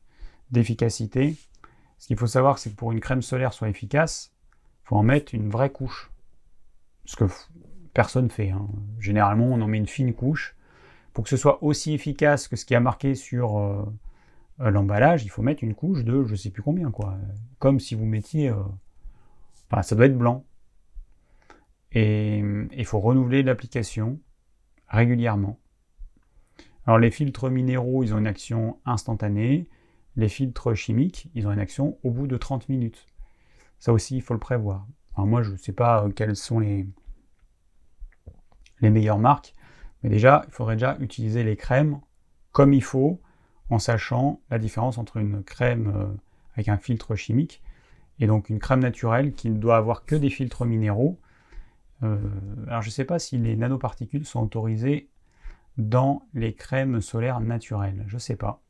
d'efficacité. Ce qu'il faut savoir, c'est que pour une crème solaire soit efficace, il faut en mettre une vraie couche. Ce que personne fait. Hein. Généralement, on en met une fine couche. Pour que ce soit aussi efficace que ce qui a marqué sur euh, l'emballage, il faut mettre une couche de je sais plus combien, quoi. Comme si vous mettiez. Euh, enfin, ça doit être blanc. Et il faut renouveler l'application régulièrement. Alors, les filtres minéraux, ils ont une action instantanée. Les filtres chimiques, ils ont une action au bout de 30 minutes. Ça aussi, il faut le prévoir. Alors moi, je ne sais pas quelles sont les, les meilleures marques, mais déjà, il faudrait déjà utiliser les crèmes comme il faut, en sachant la différence entre une crème euh, avec un filtre chimique et donc une crème naturelle qui ne doit avoir que des filtres minéraux. Euh, alors je ne sais pas si les nanoparticules sont autorisées dans les crèmes solaires naturelles, je ne sais pas.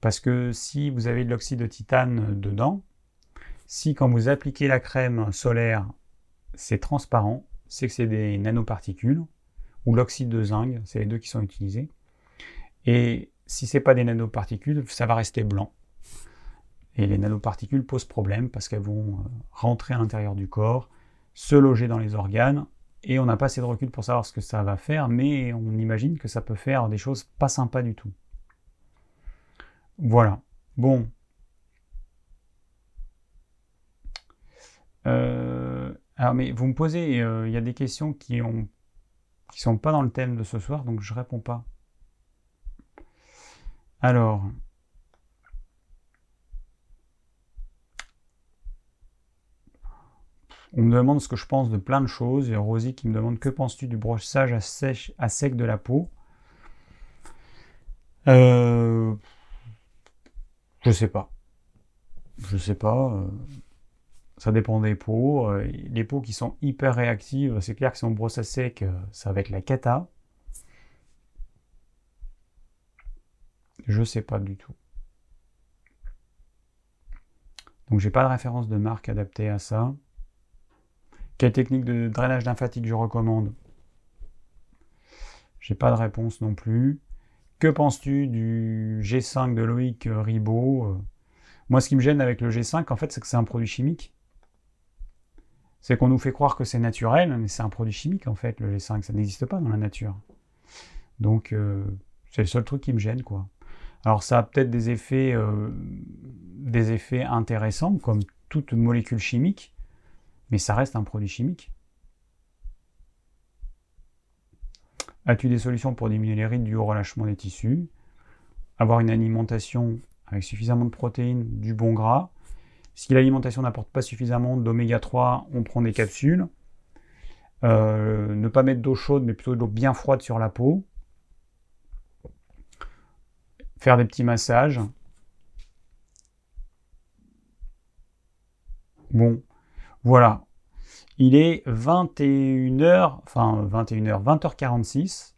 Parce que si vous avez de l'oxyde de titane dedans, si quand vous appliquez la crème solaire, c'est transparent, c'est que c'est des nanoparticules, ou l'oxyde de zinc, c'est les deux qui sont utilisés. Et si ce n'est pas des nanoparticules, ça va rester blanc. Et les nanoparticules posent problème parce qu'elles vont euh, rentrer à l'intérieur du corps, se loger dans les organes, et on n'a pas assez de recul pour savoir ce que ça va faire, mais on imagine que ça peut faire des choses pas sympas du tout. Voilà. Bon. Euh, alors, mais vous me posez, euh, il y a des questions qui ont qui sont pas dans le thème de ce soir, donc je réponds pas. Alors. On me demande ce que je pense de plein de choses. A Rosie qui me demande que penses-tu du brossage à, à sec de la peau? Euh, Je sais pas. Je sais pas. Ça dépend des peaux. Euh, les peaux qui sont hyper réactives, c'est clair que si on brosse à sec, euh, ça va être la cata. Je sais pas du tout. Donc j'ai pas de référence de marque adaptée à ça. Quelle technique de drainage lymphatique je recommande? J'ai pas de réponse non plus. Que penses-tu du G5 de Loïc Ribot? Moi, ce qui me gêne avec le G5, en fait, c'est que c'est un produit chimique c'est qu'on nous fait croire que c'est naturel, mais c'est un produit chimique en fait, le G5, ça n'existe pas dans la nature. Donc euh, c'est le seul truc qui me gêne quoi. Alors ça a peut-être des effets, euh, des effets intéressants comme toute molécule chimique, mais ça reste un produit chimique. As-tu des solutions pour diminuer les rides du relâchement des tissus? Avoir une alimentation avec suffisamment de protéines, du bon gras, si l'alimentation n'apporte pas suffisamment d'oméga 3, on prend des capsules. Euh, ne pas mettre d'eau chaude, mais plutôt d'eau bien froide sur la peau. Faire des petits massages. Bon, voilà. Il est 21h, enfin 21h, 20h46.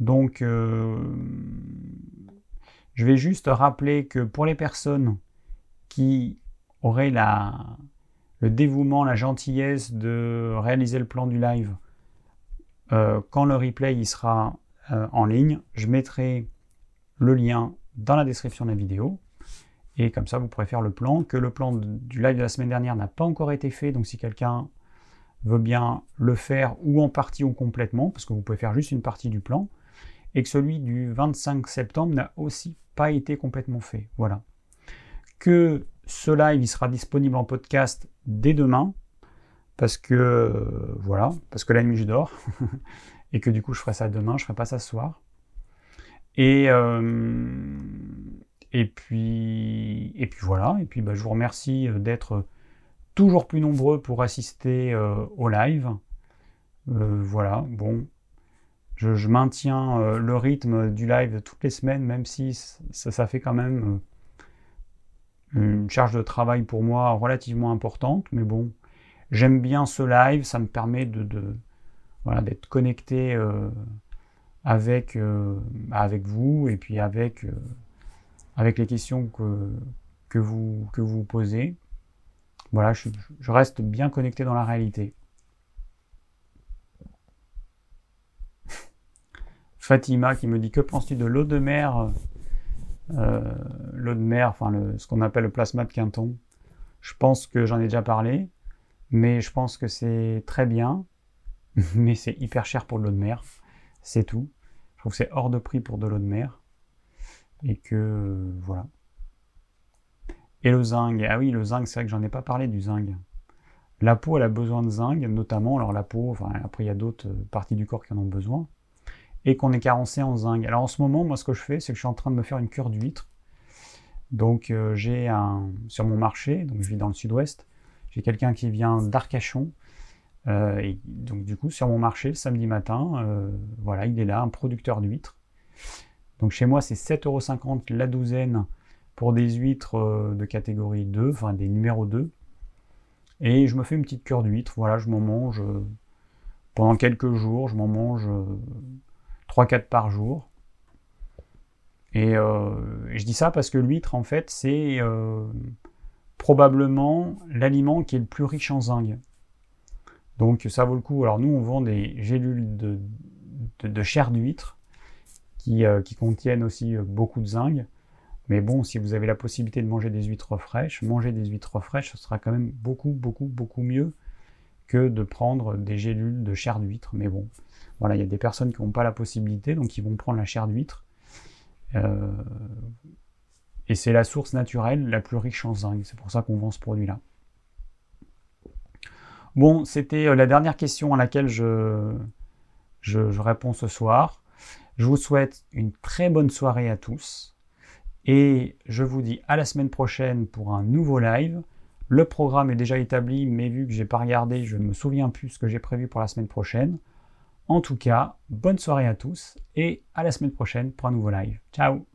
Donc, euh, je vais juste rappeler que pour les personnes qui aurait la, le dévouement, la gentillesse de réaliser le plan du live euh, quand le replay il sera euh, en ligne, je mettrai le lien dans la description de la vidéo. Et comme ça, vous pourrez faire le plan. Que le plan du live de la semaine dernière n'a pas encore été fait. Donc si quelqu'un veut bien le faire ou en partie ou complètement, parce que vous pouvez faire juste une partie du plan, et que celui du 25 septembre n'a aussi pas été complètement fait. Voilà. Que ce live, il sera disponible en podcast dès demain, parce que, voilà, parce que la nuit, je dors, [LAUGHS] et que du coup, je ferai ça demain, je ferai pas ça ce soir. Et, euh, et, puis, et puis voilà, et puis bah, je vous remercie d'être toujours plus nombreux pour assister euh, au live. Euh, voilà, bon, je, maintiens le rythme du live toutes les semaines, même si ça fait quand même une charge de travail pour moi relativement importante, mais bon, j'aime bien ce live, ça me permet de, voilà, d'être connecté euh, avec, euh, avec vous et puis avec, euh, avec les questions que, que, vous, que vous posez. Voilà, je, je reste bien connecté dans la réalité. [LAUGHS] Fatima qui me dit que penses-tu de l'eau de mer? L'eau de mer, enfin ce qu'on appelle le plasma de Quinton. Je pense que j'en ai déjà parlé, mais je pense que c'est très bien, [LAUGHS] mais c'est hyper cher pour de l'eau de mer. C'est tout. Je trouve que c'est hors de prix pour de l'eau de mer. Et que voilà. Et le zinc. Ah oui, le zinc, c'est vrai que j'en ai pas parlé du zinc. La peau, elle a besoin de zinc, notamment. Alors la peau, après, il y a d'autres euh, parties du corps qui en ont besoin. Et qu'on est carencé en zinc. Alors en ce moment, moi, ce que je fais, c'est que je suis en train de me faire une cure d'huître. Donc euh, j'ai un. Sur mon marché, donc je vis dans le sud-ouest, j'ai quelqu'un qui vient d'Arcachon. Euh, et donc du coup, sur mon marché, le samedi matin, voilà, il est là, un producteur d'huîtres. Donc chez moi, c'est 7,50€ la douzaine pour des huîtres euh, de catégorie 2, enfin des numéros 2. Et je me fais une petite cure d'huîtres, voilà, je m'en mange euh, pendant quelques jours, je m'en mange 3-4 euh, par jour. Et, je dis ça parce que l'huître, en fait, c'est probablement l'aliment qui est le plus riche en zinc. Donc ça vaut le coup. Alors nous, on vend des gélules de, chair d'huître qui, qui, contiennent aussi beaucoup de zinc. Mais bon, si vous avez la possibilité de manger des huîtres fraîches, manger des huîtres fraîches, ce sera quand même beaucoup, beaucoup, beaucoup mieux que de prendre des gélules de chair d'huître. Mais bon, voilà, il y a des personnes qui n'ont pas la possibilité, donc ils vont prendre la chair d'huître. Euh, et c'est la source naturelle la plus riche en zinc. C'est pour ça qu'on vend ce produit-là. Bon, c'était euh, la dernière question à laquelle je, je réponds ce soir. Je vous souhaite une très bonne soirée à tous. Et je vous dis à la semaine prochaine pour un nouveau live. Le programme est déjà établi, mais vu que j'ai pas regardé, je ne me souviens plus ce que j'ai prévu pour la semaine prochaine. En tout cas, bonne soirée à tous et à la semaine prochaine pour un nouveau live. Ciao